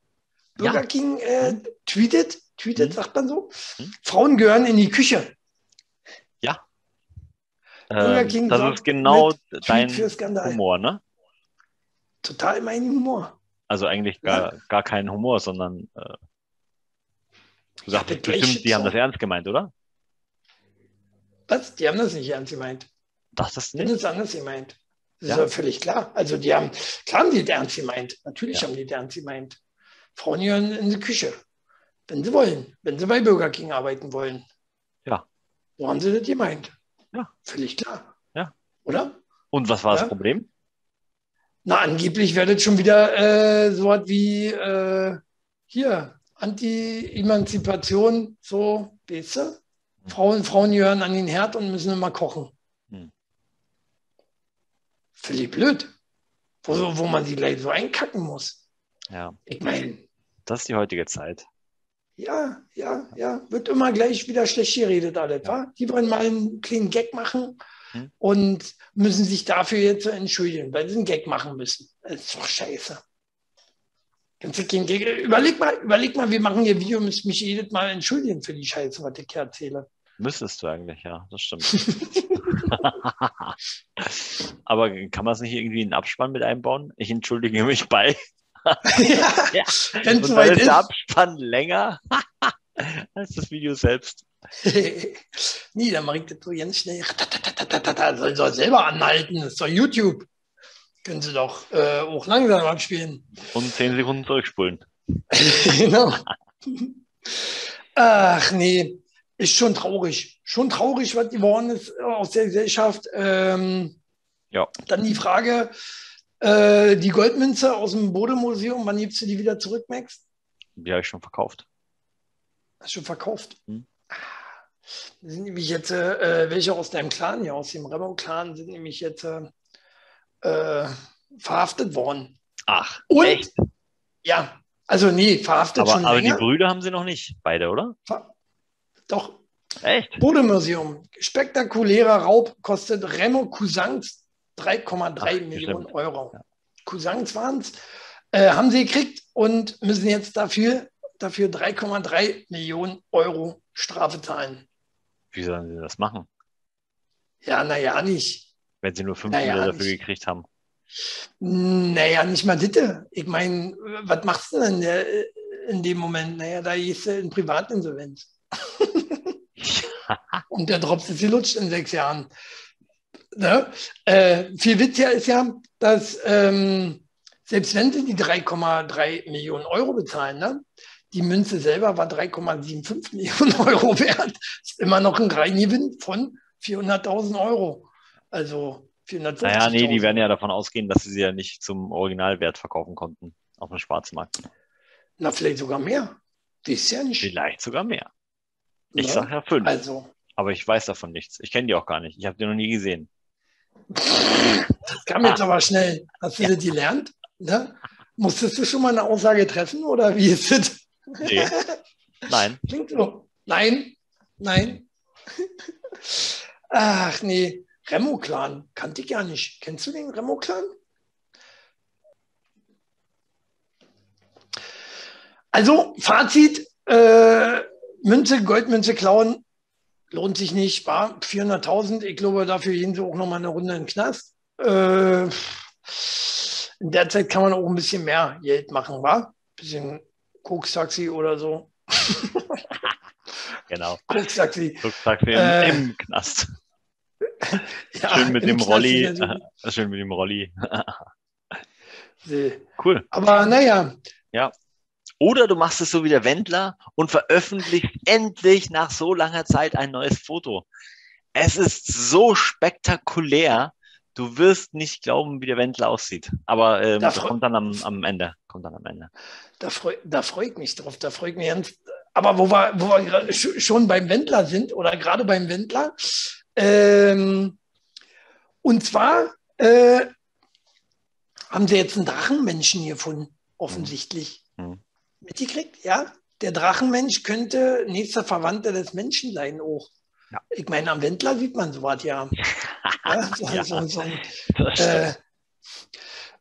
A: Burger ja. King äh, hm? tweetet, tweetet, hm. sagt man so, hm? Frauen gehören in die Küche.
B: Ja. Burger ähm, King das ist genau dein Humor, ne?
A: Total mein Humor.
B: Also eigentlich gar, ja. gar kein Humor, sondern äh, du sagst bestimmt, die haben das ernst gemeint, oder?
A: Was? Die haben das nicht ernst gemeint.
B: Das ist nicht?
A: Die haben das anders gemeint. Das ja. ist ja völlig klar. Also die haben, klar haben die das ernst gemeint. Natürlich ja. haben die das ernst gemeint. Frauen gehören in die Küche, wenn sie wollen, wenn sie bei Burger King arbeiten wollen.
B: Ja.
A: So haben sie das gemeint.
B: Ja.
A: Völlig klar.
B: Ja.
A: Oder?
B: Und was war ja? das Problem?
A: Na, angeblich werdet schon wieder äh, so was wie äh, hier, Anti-Emanzipation, so, weißt du? Frauen, Frauen gehören an den Herd und müssen immer kochen. Hm. Völlig blöd. Wo, wo man sie gleich so einkacken muss.
B: Ja.
A: Ich meine,
B: das ist die heutige Zeit.
A: Ja, ja, ja. Wird immer gleich wieder schlecht geredet, alles. Ja. Die wollen mal einen kleinen Gag machen hm. und müssen sich dafür jetzt entschuldigen, weil sie einen Gag machen müssen. Das ist doch scheiße. Überleg mal, überleg mal, wir machen hier Video, müssen mich jedes Mal entschuldigen für die Scheiße, was ich hier erzähle.
B: Müsstest du eigentlich, ja, das stimmt. (laughs) (laughs) Aber kann man es nicht irgendwie in einen Abspann mit einbauen? Ich entschuldige mich bei (laughs) ja, ja. Wenn es soweit ist. der Abspann länger als das Video selbst.
A: nee, dann mache ich das so ganz schnell. Soll, soll selber anhalten, das ist doch YouTube. Können Sie doch äh, auch langsam abspielen.
B: Und 10 Sekunden zurückspulen. (laughs)
A: genau. Ach nee, ist schon traurig. Schon traurig, was geworden ist aus der Gesellschaft. Ähm,
B: ja.
A: Dann die Frage, äh, die Goldmünze aus dem Bodemuseum, wann gibst du die wieder zurück, Max?
B: Die habe ich schon verkauft.
A: Hast du schon verkauft? Hm. sind nämlich jetzt äh, welche aus deinem Clan hier, aus dem Remo-Clan, sind nämlich jetzt äh, äh, verhaftet worden.
B: Ach,
A: Und, echt? Ja, also nee, verhaftet
B: aber,
A: schon
B: Aber länger. die Brüder haben sie noch nicht, beide, oder?
A: Ver Doch.
B: Echt?
A: Bodemuseum. Spektakulärer Raub kostet Remo Cousins 3,3 Millionen stimmt. Euro. Ja. Cousins waren es, äh, haben sie gekriegt und müssen jetzt dafür, dafür 3,3 Millionen Euro Strafe zahlen.
B: Wie sollen sie das machen?
A: Ja, naja, nicht.
B: Wenn sie nur 5 naja, Millionen dafür nicht. gekriegt haben.
A: Naja, nicht mal bitte. Ich meine, was machst du denn in dem Moment? Naja, da ist in Privatinsolvenz. (laughs) Und der Drops ist gelutscht in sechs Jahren. Ne? Äh, viel witziger ist ja, dass ähm, selbst wenn sie die 3,3 Millionen Euro bezahlen, ne? die Münze selber war 3,75 Millionen (laughs) Euro wert. Ist immer noch ein Reingewinn von 400.000 Euro. Also 450.000.
B: Naja, nee, die werden ja davon ausgehen, dass sie sie ja nicht zum Originalwert verkaufen konnten auf dem Schwarzmarkt.
A: Na, vielleicht sogar mehr.
B: Wisst ja nicht. Vielleicht sogar mehr. Ich ne? sage ja fünf.
A: Also.
B: Aber ich weiß davon nichts. Ich kenne die auch gar nicht. Ich habe die noch nie gesehen.
A: Das kam jetzt aber schnell. Hast du ja. das gelernt? Ne? Musstest du schon mal eine Aussage treffen oder wie ist es?
B: Nee. Nein.
A: Klingt so. Nein. Nein. Ach nee. Remo-Clan. Kannte ich gar nicht. Kennst du den Remo-Clan? Also, Fazit: äh, Münze, Goldmünze klauen lohnt sich nicht, war 400.000. Ich glaube, dafür gehen sie auch noch mal eine Runde in den Knast. Äh, in der Zeit kann man auch ein bisschen mehr Geld machen, war? Ein bisschen Koks-Taxi oder so. (laughs)
B: genau.
A: Koks-Taxi.
B: Koks-Taxi äh, im Knast. (laughs) ja, schön mit dem Knast Rolli. (laughs) schön mit dem Rolli. (laughs) cool.
A: Aber naja.
B: Ja, oder du machst es so wie der Wendler und veröffentlichst endlich nach so langer Zeit ein neues Foto. Es ist so spektakulär. Du wirst nicht glauben, wie der Wendler aussieht. Aber ähm,
A: Da
B: das kommt dann am, am Ende. Kommt dann am Ende.
A: Da freue da freu ich mich drauf. Da freue ich mich ganz. Aber wo wir, wo wir schon beim Wendler sind oder gerade beim Wendler, ähm, und zwar äh, haben sie jetzt einen Drachenmenschen gefunden, offensichtlich.
B: Mhm.
A: Mitgekriegt? Ja. Der Drachenmensch könnte nächster Verwandter des Menschen sein auch.
B: Ja.
A: Ich meine, am Wendler sieht man sowas ja. (laughs) ja, so,
B: Ja.
A: So, so, äh,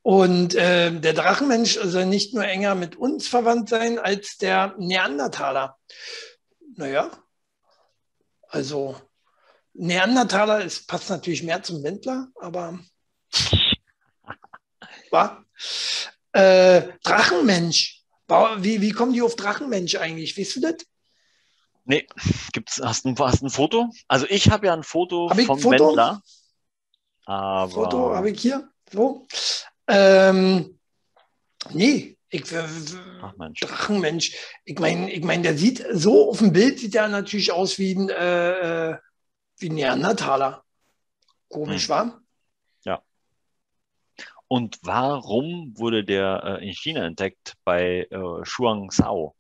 A: und äh, der Drachenmensch soll nicht nur enger mit uns verwandt sein als der Neandertaler. Naja, also Neandertaler ist, passt natürlich mehr zum Wendler, aber (laughs) war. Äh, Drachenmensch. Wie, wie kommen die auf Drachenmensch eigentlich? Weißt du das?
B: Nee, gibt's, hast du ein, hast ein Foto? Also ich habe ja ein Foto
A: Hab
B: vom
A: Foto?
B: Wendler. Aber
A: Foto habe ich hier. So. Ähm, nee, ich,
B: Ach Mensch.
A: Drachenmensch. Ich meine, ich mein, der sieht so auf dem Bild sieht er natürlich aus wie ein, äh, äh, wie Neandertaler. Komisch,
B: Hm.
A: war?
B: Und warum wurde der äh, in China entdeckt bei äh, Shuangzhao?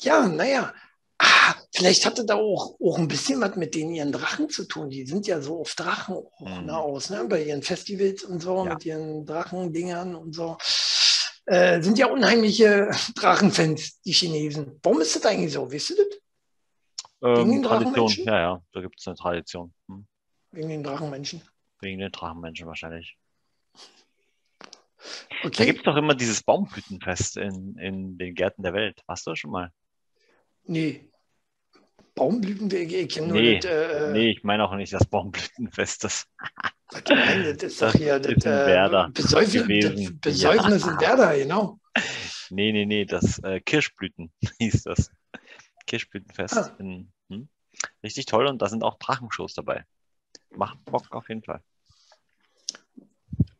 A: Ja, naja. Ah, vielleicht hatte da auch, auch ein bisschen was mit den ihren Drachen zu tun. Die sind ja so auf Drachen auch,
B: Mhm.
A: ne, aus, ne? Bei ihren Festivals und so,
B: Ja.
A: mit ihren Drachendingern und so. Äh, sind ja unheimliche (laughs) Drachenfans, die Chinesen. Warum ist das eigentlich so? Weißt du das? Wegen den
B: Ähm, Tradition,
A: Drachenmenschen?
B: ja, ja, da gibt es eine Tradition. Hm.
A: Wegen den Drachenmenschen.
B: Wegen den Drachenmenschen wahrscheinlich. Da
A: Okay.
B: gibt es doch immer dieses Baumblütenfest in, in den Gärten der Welt. Warst du das schon mal?
A: Nee. Baumblütenwege, ich kenne nur
B: Nee,
A: das. Äh,
B: Nee, ich meine auch nicht das Baumblütenfest. Das,
A: das ist doch hier das,
B: ist in
A: äh,
B: Werder
A: Besäufnis,
B: gewesen.
A: Besäufnis in Werder, genau.
B: nee, nee, nee, das äh, Kirschblüten (laughs) hieß das. Kirschblütenfest.
A: Ah.
B: In, hm? Richtig toll und da sind auch Drachenshows dabei. Macht Bock auf jeden Fall.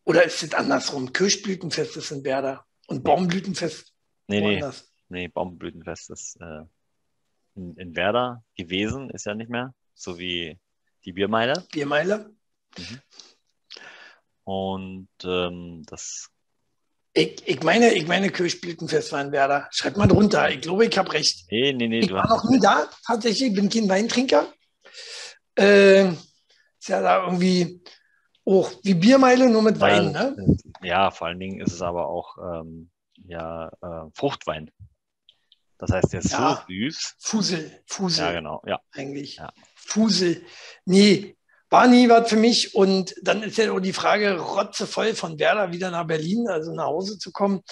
A: Oder ist es andersrum? Kirschblütenfest ist in Werder und Baumblütenfest
B: Nee, nee,
A: woanders.
B: nee, Baumblütenfest ist äh, in, in Werder gewesen, ist ja nicht mehr. So wie die Biermeile.
A: Biermeile.
B: Und ähm, das
A: Ich, ich meine, ich meine, Kirschblütenfest war in Werder. Schreibt mal drunter. Ich glaube, ich habe recht.
B: Nee, nee, nee,
A: Ich
B: du
A: war noch nie da, tatsächlich. Ich bin kein Weintrinker. Äh, ist ja da irgendwie auch wie Biermeile, nur mit Wein, ne?
B: Ja, vor allen Dingen ist es aber auch ähm, ja, äh, Fruchtwein. Das heißt, der ist
A: Ja.
B: so süß.
A: Fusel, Fusel.
B: Ja, genau. Ja.
A: eigentlich.
B: Ja.
A: Fusel. Nee, war nie was für mich. Und dann ist ja auch die Frage, rotzevoll von Werder wieder nach Berlin, also nach Hause zu kommen.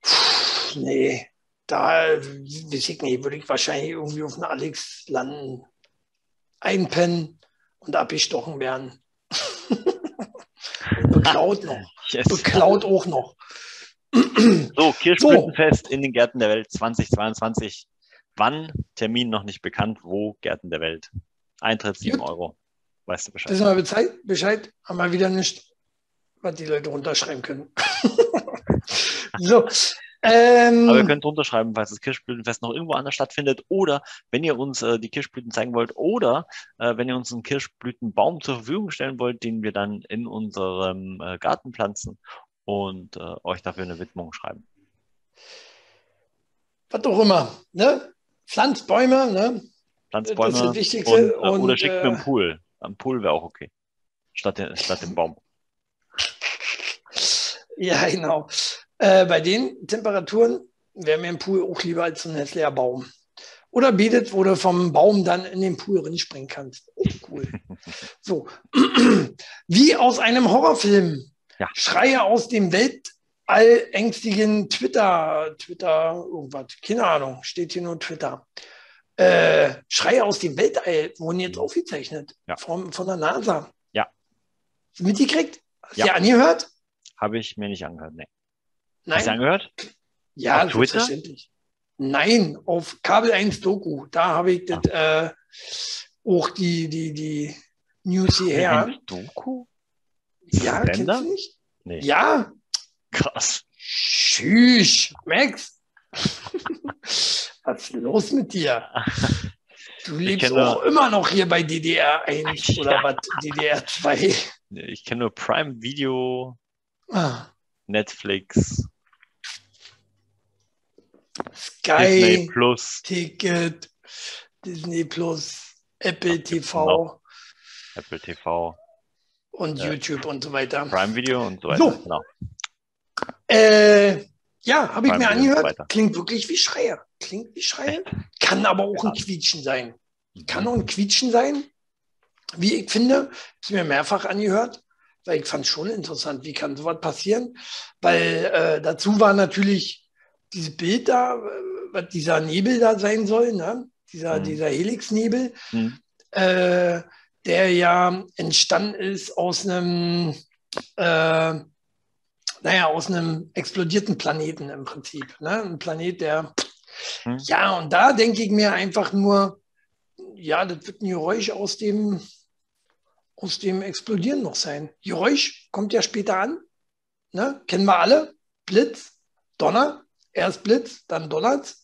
A: Puh, nee, da weiß ich nicht, würde ich wahrscheinlich irgendwie auf den Alex landen. Einpennen und abgestochen werden. (laughs) beklaut noch. (laughs)
B: Yes.
A: Beklaut auch noch.
B: So, Kirschblütenfest in den Gärten der Welt 2022. Wann? Termin noch nicht bekannt. Wo? Gärten der Welt. Eintritt 7
A: Gut.
B: Euro. Weißt du Bescheid?
A: Wissen wir Bescheid? Bescheid? Haben wir wieder nicht, was die Leute runterschreiben können. (laughs) so. Ähm,
B: Aber ihr könnt drunter schreiben, falls das Kirschblütenfest noch irgendwo anders stattfindet oder wenn ihr uns äh, die Kirschblüten zeigen wollt oder äh, wenn ihr uns einen Kirschblütenbaum zur Verfügung stellen wollt, den wir dann in unserem äh, Garten pflanzen und äh, euch dafür eine Widmung schreiben.
A: was auch immer. Ne? Pflanzt Bäume, ne?
B: Pflanzbäume
A: Das ist das Wichtigste.
B: und, äh,
A: Und,
B: oder schickt mir
A: äh,
B: einen Pool. Ein Pool wäre auch okay. Statt, der, statt dem Baum.
A: Ja, genau. Äh, bei den Temperaturen wäre mir ein Pool auch lieber als so ein hässlicher Baum. Oder bietet, wo du vom Baum dann in den Pool springen kannst. Oh, cool. (laughs) So. (clears throat) Wie aus einem Horrorfilm.
B: Ja.
A: Schreie aus dem Weltall ängstigen Twitter, Twitter, irgendwas, keine Ahnung, steht hier nur Twitter. Äh, Schreie aus dem Weltall wurden jetzt aufgezeichnet.
B: Ja.
A: Von, von der NASA.
B: Ja.
A: Mitgekriegt? Hast du
B: Ja.
A: angehört?
B: Habe ich mir nicht angehört. Nee.
A: Nein.
B: Hast du angehört?
A: Ja,
B: Auf Twitter?
A: selbstverständlich. Nein, auf Kabel 1 Doku. Da habe ich das, äh, auch die, die, die News hierher.
B: Ein Doku?
A: Ja, kennst
B: Sender?
A: du nicht?
B: Nee.
A: Ja,
B: Krass.
A: tschüss, Max. (laughs) Was ist los mit dir? Du lebst auch immer noch hier bei DDR 1 (laughs) ja. oder was? DDR 2.
B: Ich kenne nur Prime Video, ah. Netflix,
A: Sky, Disney Plus, Ticket, Disney Plus, Apple TV.
B: Apple TV.
A: Und äh, YouTube und so weiter.
B: Prime Video und so weiter. So. Genau.
A: Äh, ja, habe ich mir angehört. Klingt wirklich wie Schreier. Klingt wie Schreier. (laughs) Kann aber auch ein Quietschen sein. Kann auch ein Quietschen sein. Wie ich finde, ist mir mehrfach angehört, weil ich fand es schon interessant, wie kann sowas passieren. Weil äh, dazu war natürlich dieses Bild da, was dieser Nebel da sein soll, ne? dieser, mhm. dieser Helixnebel, mhm. äh, der ja entstanden ist aus einem, äh, naja, aus einem explodierten Planeten im Prinzip. Ne? Ein Planet, der, mhm. ja, und da denke ich mir einfach nur, ja, das wird ein Geräusch aus dem, aus dem Explodieren noch sein. Geräusch kommt ja später an. Ne? Kennen wir alle. Blitz, Donner, erst Blitz, dann donnert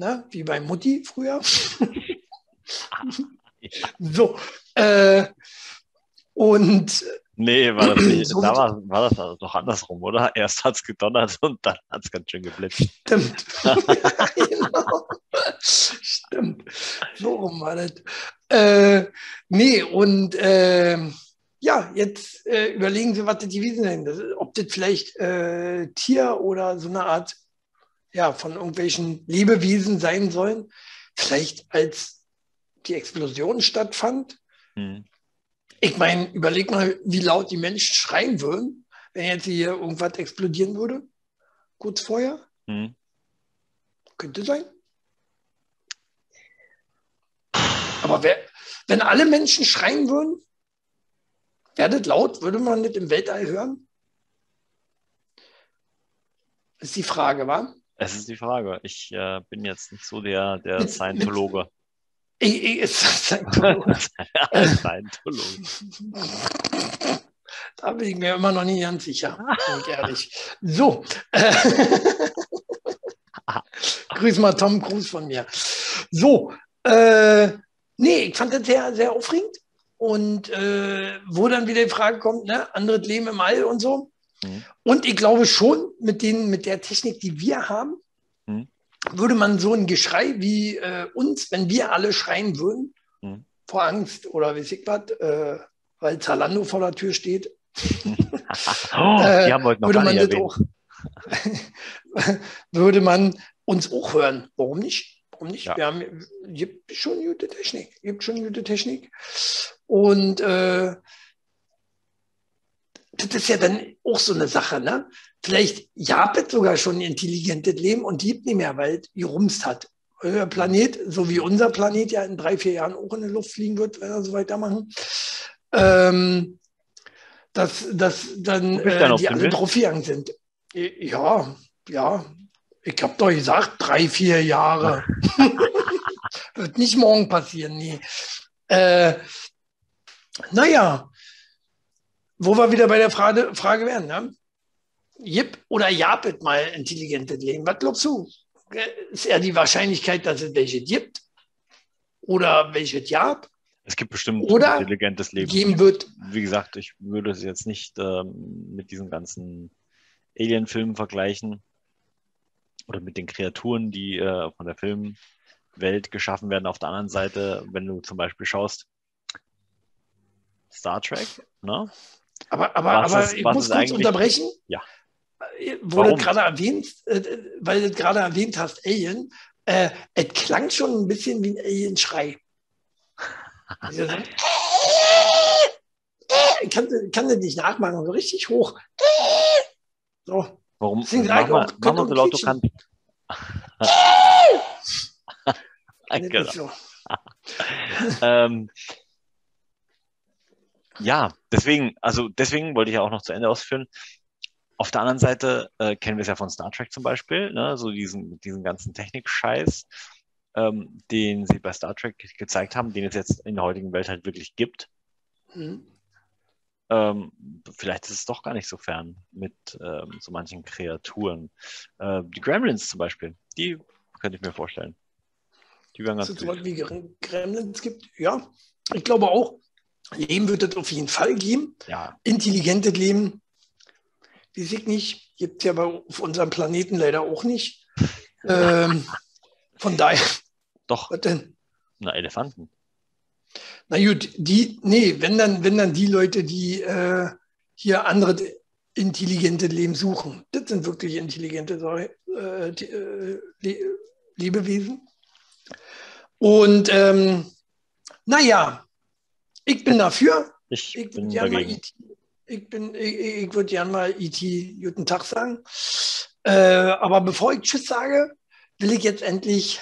A: ne? Wie bei Mutti früher. (laughs) so. Äh, und
B: Nee, war das nicht. da war, war das also doch andersrum, oder? (laughs) Erst hat es gedonnert und dann hat es ganz schön geblitzt.
A: Stimmt. (laughs) genau. Stimmt. So rum war das. Äh, nee, und äh, ja, jetzt äh, überlegen Sie, was das gewesen sind. Ob das vielleicht äh, Tier oder so eine Art ja, von irgendwelchen Lebewesen sein sollen. Vielleicht als die Explosion stattfand. Hm. Ich meine, überleg mal, wie laut die Menschen schreien würden, wenn jetzt hier irgendwas explodieren würde. Kurz vorher. Hm. Könnte sein. Aber wer, wenn alle Menschen schreien würden, wäre das laut, würde man das im Weltall hören? Ist die Frage, wa?
B: Es ist die Frage. Ich äh, bin jetzt nicht so der, der (laughs) Scientologe.
A: Ich, ich, ist Scientologe. (laughs)
B: Scientologe.
A: Da bin ich mir immer noch nicht ganz sicher, bin ich ehrlich. (laughs) So. (laughs) Grüß mal Tom Cruise von mir. So. Äh, nee, ich fand das sehr, sehr aufregend. Und äh, wo dann wieder die Frage kommt, ne, anderes Leben im All und so. Mhm. Und ich glaube schon, mit, den, mit der Technik, die wir haben. Würde man so ein Geschrei wie äh, uns, wenn wir alle schreien würden, mhm. vor Angst oder wie ich was, äh, weil Zalando vor der Tür steht. (laughs)
B: oh, äh, würde man das auch, (laughs)
A: würde man uns auch hören. Warum nicht? Warum nicht? Ja. Wir haben gibt schon gute Technik. Gibt schon gute Technik. Und äh, das ist ja dann auch so eine Sache, ne? Vielleicht japet sogar schon ein intelligentes Leben und liebt nicht mehr, weil es gerumst hat. Euer Planet, so wie unser Planet ja in drei, vier Jahren auch in der Luft fliegen wird, wenn wir so weitermachen, ähm, dass, dass dann äh, die alle gegangen sind. Ja, ja. Ich habe doch gesagt, drei, vier Jahre. (laughs) wird nicht morgen passieren, nee. Äh, naja, wo wir wieder bei der Frage, Frage wären, ne? Jip oder Japet mal intelligente Leben. Was glaubst du? Ist eher die Wahrscheinlichkeit, dass es welche gibt? Oder welche Jap?
B: Es gibt bestimmt
A: oder
B: intelligentes Leben.
A: Geben wird.
B: Wie gesagt, ich würde es jetzt nicht ähm, mit diesen ganzen Alien-Filmen vergleichen oder mit den Kreaturen, die äh, von der Filmwelt geschaffen werden. Auf der anderen Seite, wenn du zum Beispiel schaust, Star Trek, ne?
A: Aber, aber, aber ist, ich muss kurz unterbrechen.
B: Ja.
A: Wo du gerade erwähnt, äh, weil du gerade erwähnt hast, Alien, äh, es klang schon ein bisschen wie ein Alien-Schrei. ich kann, kann das nicht nachmachen, so richtig hoch.
B: So. Warum? Deswegen mal, auch, mach mal so laut du kannst. (laughs) (laughs) genau. so. ähm, ja, deswegen, also deswegen wollte ich ja auch noch zu Ende ausführen. Auf der anderen Seite äh, kennen wir es ja von Star Trek zum Beispiel, ne? so diesen, diesen ganzen Technik-Scheiß, ähm, den sie bei Star Trek gezeigt haben, den es jetzt in der heutigen Welt halt wirklich gibt. Mhm. Ähm, vielleicht ist es doch gar nicht so fern mit ähm, so manchen Kreaturen. Äh, die Gremlins zum Beispiel, die könnte ich mir vorstellen. Die wären ganz
A: sowas
B: süß.
A: wie Gre- Gremlins gibt. Ja, ich glaube auch, Leben wird es auf jeden Fall geben.
B: Ja,
A: Intelligentes Leben, weiß ich nicht, gibt es ja bei, auf unserem Planeten leider auch nicht. (laughs) Ähm, von daher,
B: doch,
A: was denn?
B: na, Elefanten.
A: Na gut, die, nee, wenn dann, wenn dann die Leute, die äh, hier andere intelligente Leben suchen, das sind wirklich intelligente äh, die, äh, Le Lebewesen. Und ähm, naja, ich bin dafür.
B: Ich,
A: Ich
B: bin
A: würde gerne mal
B: dagegen.
A: IT, ich bin, ich, ich würde gerne mal IT guten Tag sagen. Äh, aber bevor ich Tschüss sage, will ich jetzt endlich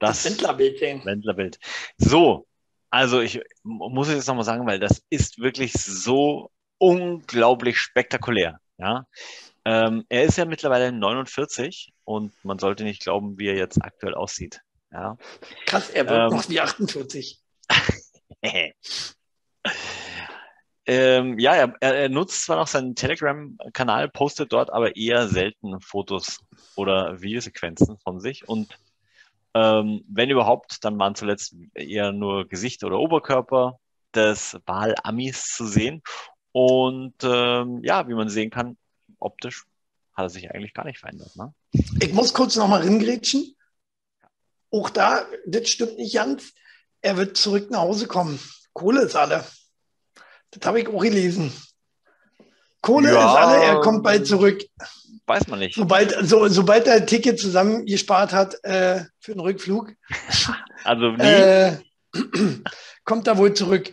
A: das
B: Das
A: Wendlerbild sehen.
B: Wendlerbild. So, also ich muss jetzt nochmal sagen, weil das ist wirklich so unglaublich spektakulär. Ja, ähm, er ist ja mittlerweile 49 und man sollte nicht glauben, wie er jetzt aktuell aussieht. Ja,
A: Krass, er wird
B: Ähm,
A: noch wie 48. (laughs) (laughs)
B: ähm, ja, er, er, nutzt zwar noch seinen Telegram-Kanal, postet dort aber eher selten Fotos oder Videosequenzen von sich und ähm, wenn überhaupt, dann waren zuletzt eher nur Gesicht oder Oberkörper des Wahl-Amis zu sehen. Und ähm, ja, wie man sehen kann, optisch hat er sich eigentlich gar nicht verändert. Ne?
A: Ich muss kurz noch mal ringrätschen. Auch da, das stimmt nicht ganz. Er wird zurück nach Hause kommen. Kohle ist alle. Das habe ich auch gelesen. Kohle
B: Ja.
A: ist alle, er kommt bald zurück.
B: Weiß man nicht.
A: Sobald, so, sobald er ein Ticket zusammengespart hat äh, für den Rückflug, (laughs)
B: Also nie,
A: äh, (clears throat) kommt er wohl zurück.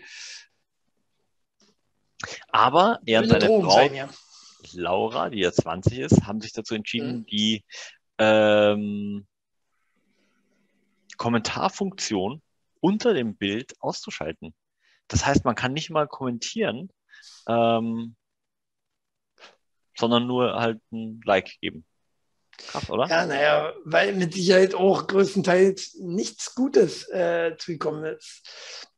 B: aber er und seine
A: Drohung
B: Frau
A: sein, ja.
B: Laura, die ja 20 ist, haben sich dazu entschieden,
A: Mhm.
B: die ähm, Kommentarfunktion unter dem Bild auszuschalten. Das heißt, man kann nicht mal kommentieren, ähm, sondern nur halt ein Like geben. Krass, oder?
A: Ja, naja, weil mit Sicherheit auch größtenteils nichts Gutes äh, zugekommen ist.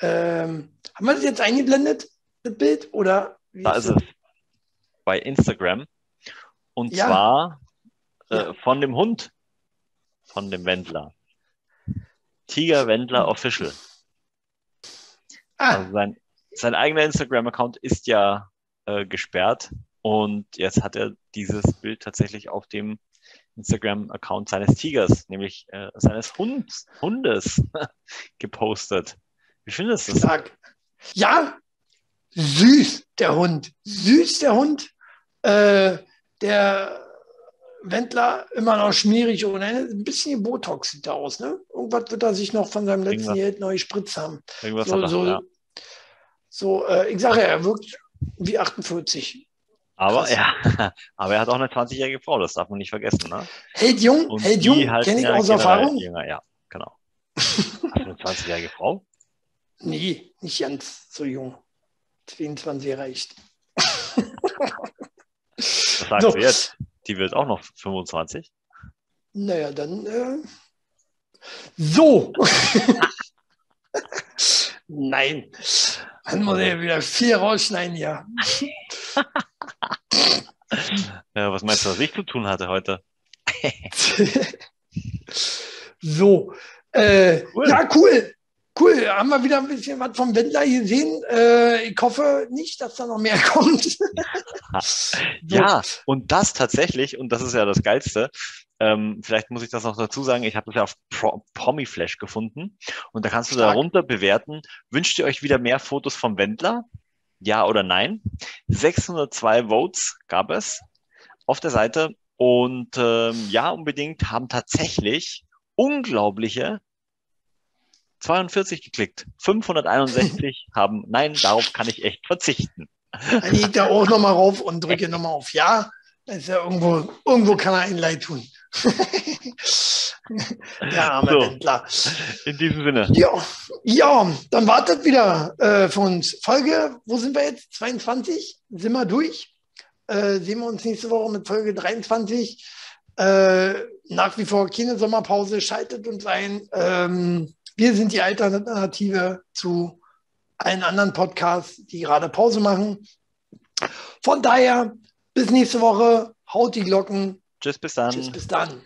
A: Ähm, haben wir das jetzt eingeblendet, das Bild? Oder
B: Da ist es bei Instagram. Und
A: Ja.
B: zwar äh,
A: Ja.
B: von dem Hund, von dem Wendler. Tiger Wendler Official.
A: Ah,
B: Also sein, sein eigener Instagram-Account ist ja äh, gesperrt und jetzt hat er dieses Bild tatsächlich auf dem Instagram-Account seines Tigers, nämlich äh, seines Hunds, Hundes, (laughs) gepostet. Wie findest du das?
A: stark. Ja, süß, der Hund. Süß, der Hund. Äh, der Wendler immer noch schmierig und ein bisschen Botox sieht er aus. Ne? Irgendwas wird er sich noch von seinem letzten
B: Irgendwas.
A: Geld neu haben.
B: Irgendwas
A: So,
B: hat er,
A: so,
B: ja.
A: so äh, ich sage, er wirkt wie 48.
B: Aber,
A: krass.
B: ja, (laughs) aber er hat auch eine 20-jährige Frau, das darf man nicht vergessen. Ne?
A: Hält jung,
B: Und
A: hält jung, kenne ich
B: ja
A: aus Erfahrung.
B: Jünger, ja, genau. (laughs) Hast du eine 20-jährige Frau?
A: Nee, nicht ganz so jung. 22 reicht.
B: Was sagst
A: So.
B: du jetzt? Die wird auch noch 25.
A: Naja, dann äh, so. (laughs) Nein, dann muss er wieder viel rausschneiden hier. (laughs)
B: Ja, was meinst du, was ich zu tun hatte heute? (laughs)
A: so. Äh,
B: Cool.
A: Ja, cool. Cool. Haben wir wieder ein bisschen was vom Wendler gesehen. Äh, ich hoffe nicht, dass da noch mehr (laughs) kommt. (laughs)
B: Ja, und das tatsächlich, und das ist ja das Geilste, ähm, vielleicht muss ich das noch dazu sagen, ich habe das ja auf Pro Promiflash gefunden und da kannst du
A: Stark.
B: darunter bewerten, wünscht ihr euch wieder mehr Fotos vom Wendler? Ja oder nein? 602 Votes gab es auf der Seite und ähm, ja, unbedingt haben tatsächlich unglaubliche 42 geklickt. 561 (laughs) haben, nein, darauf kann ich echt verzichten.
A: Dann ich da auch nochmal rauf und (laughs) drücke nochmal auf Ja. Das ist ja irgendwo, irgendwo kann er ein Leid tun. (laughs) Der arme
B: So.
A: Wendler.
B: In diesem Sinne.
A: Ja, ja, dann wartet wieder äh, für uns. Folge, wo sind wir jetzt? 22? Sind wir durch? Äh, sehen wir uns nächste Woche mit Folge 23. Äh, nach wie vor keine Sommerpause. Schaltet uns ein. Ähm, wir sind die Alternative zu allen anderen Podcasts, die gerade Pause machen. Von daher, bis nächste Woche. Haut die Glocken.
B: Tschüss, bis dann.
A: Tschüss, bis dann.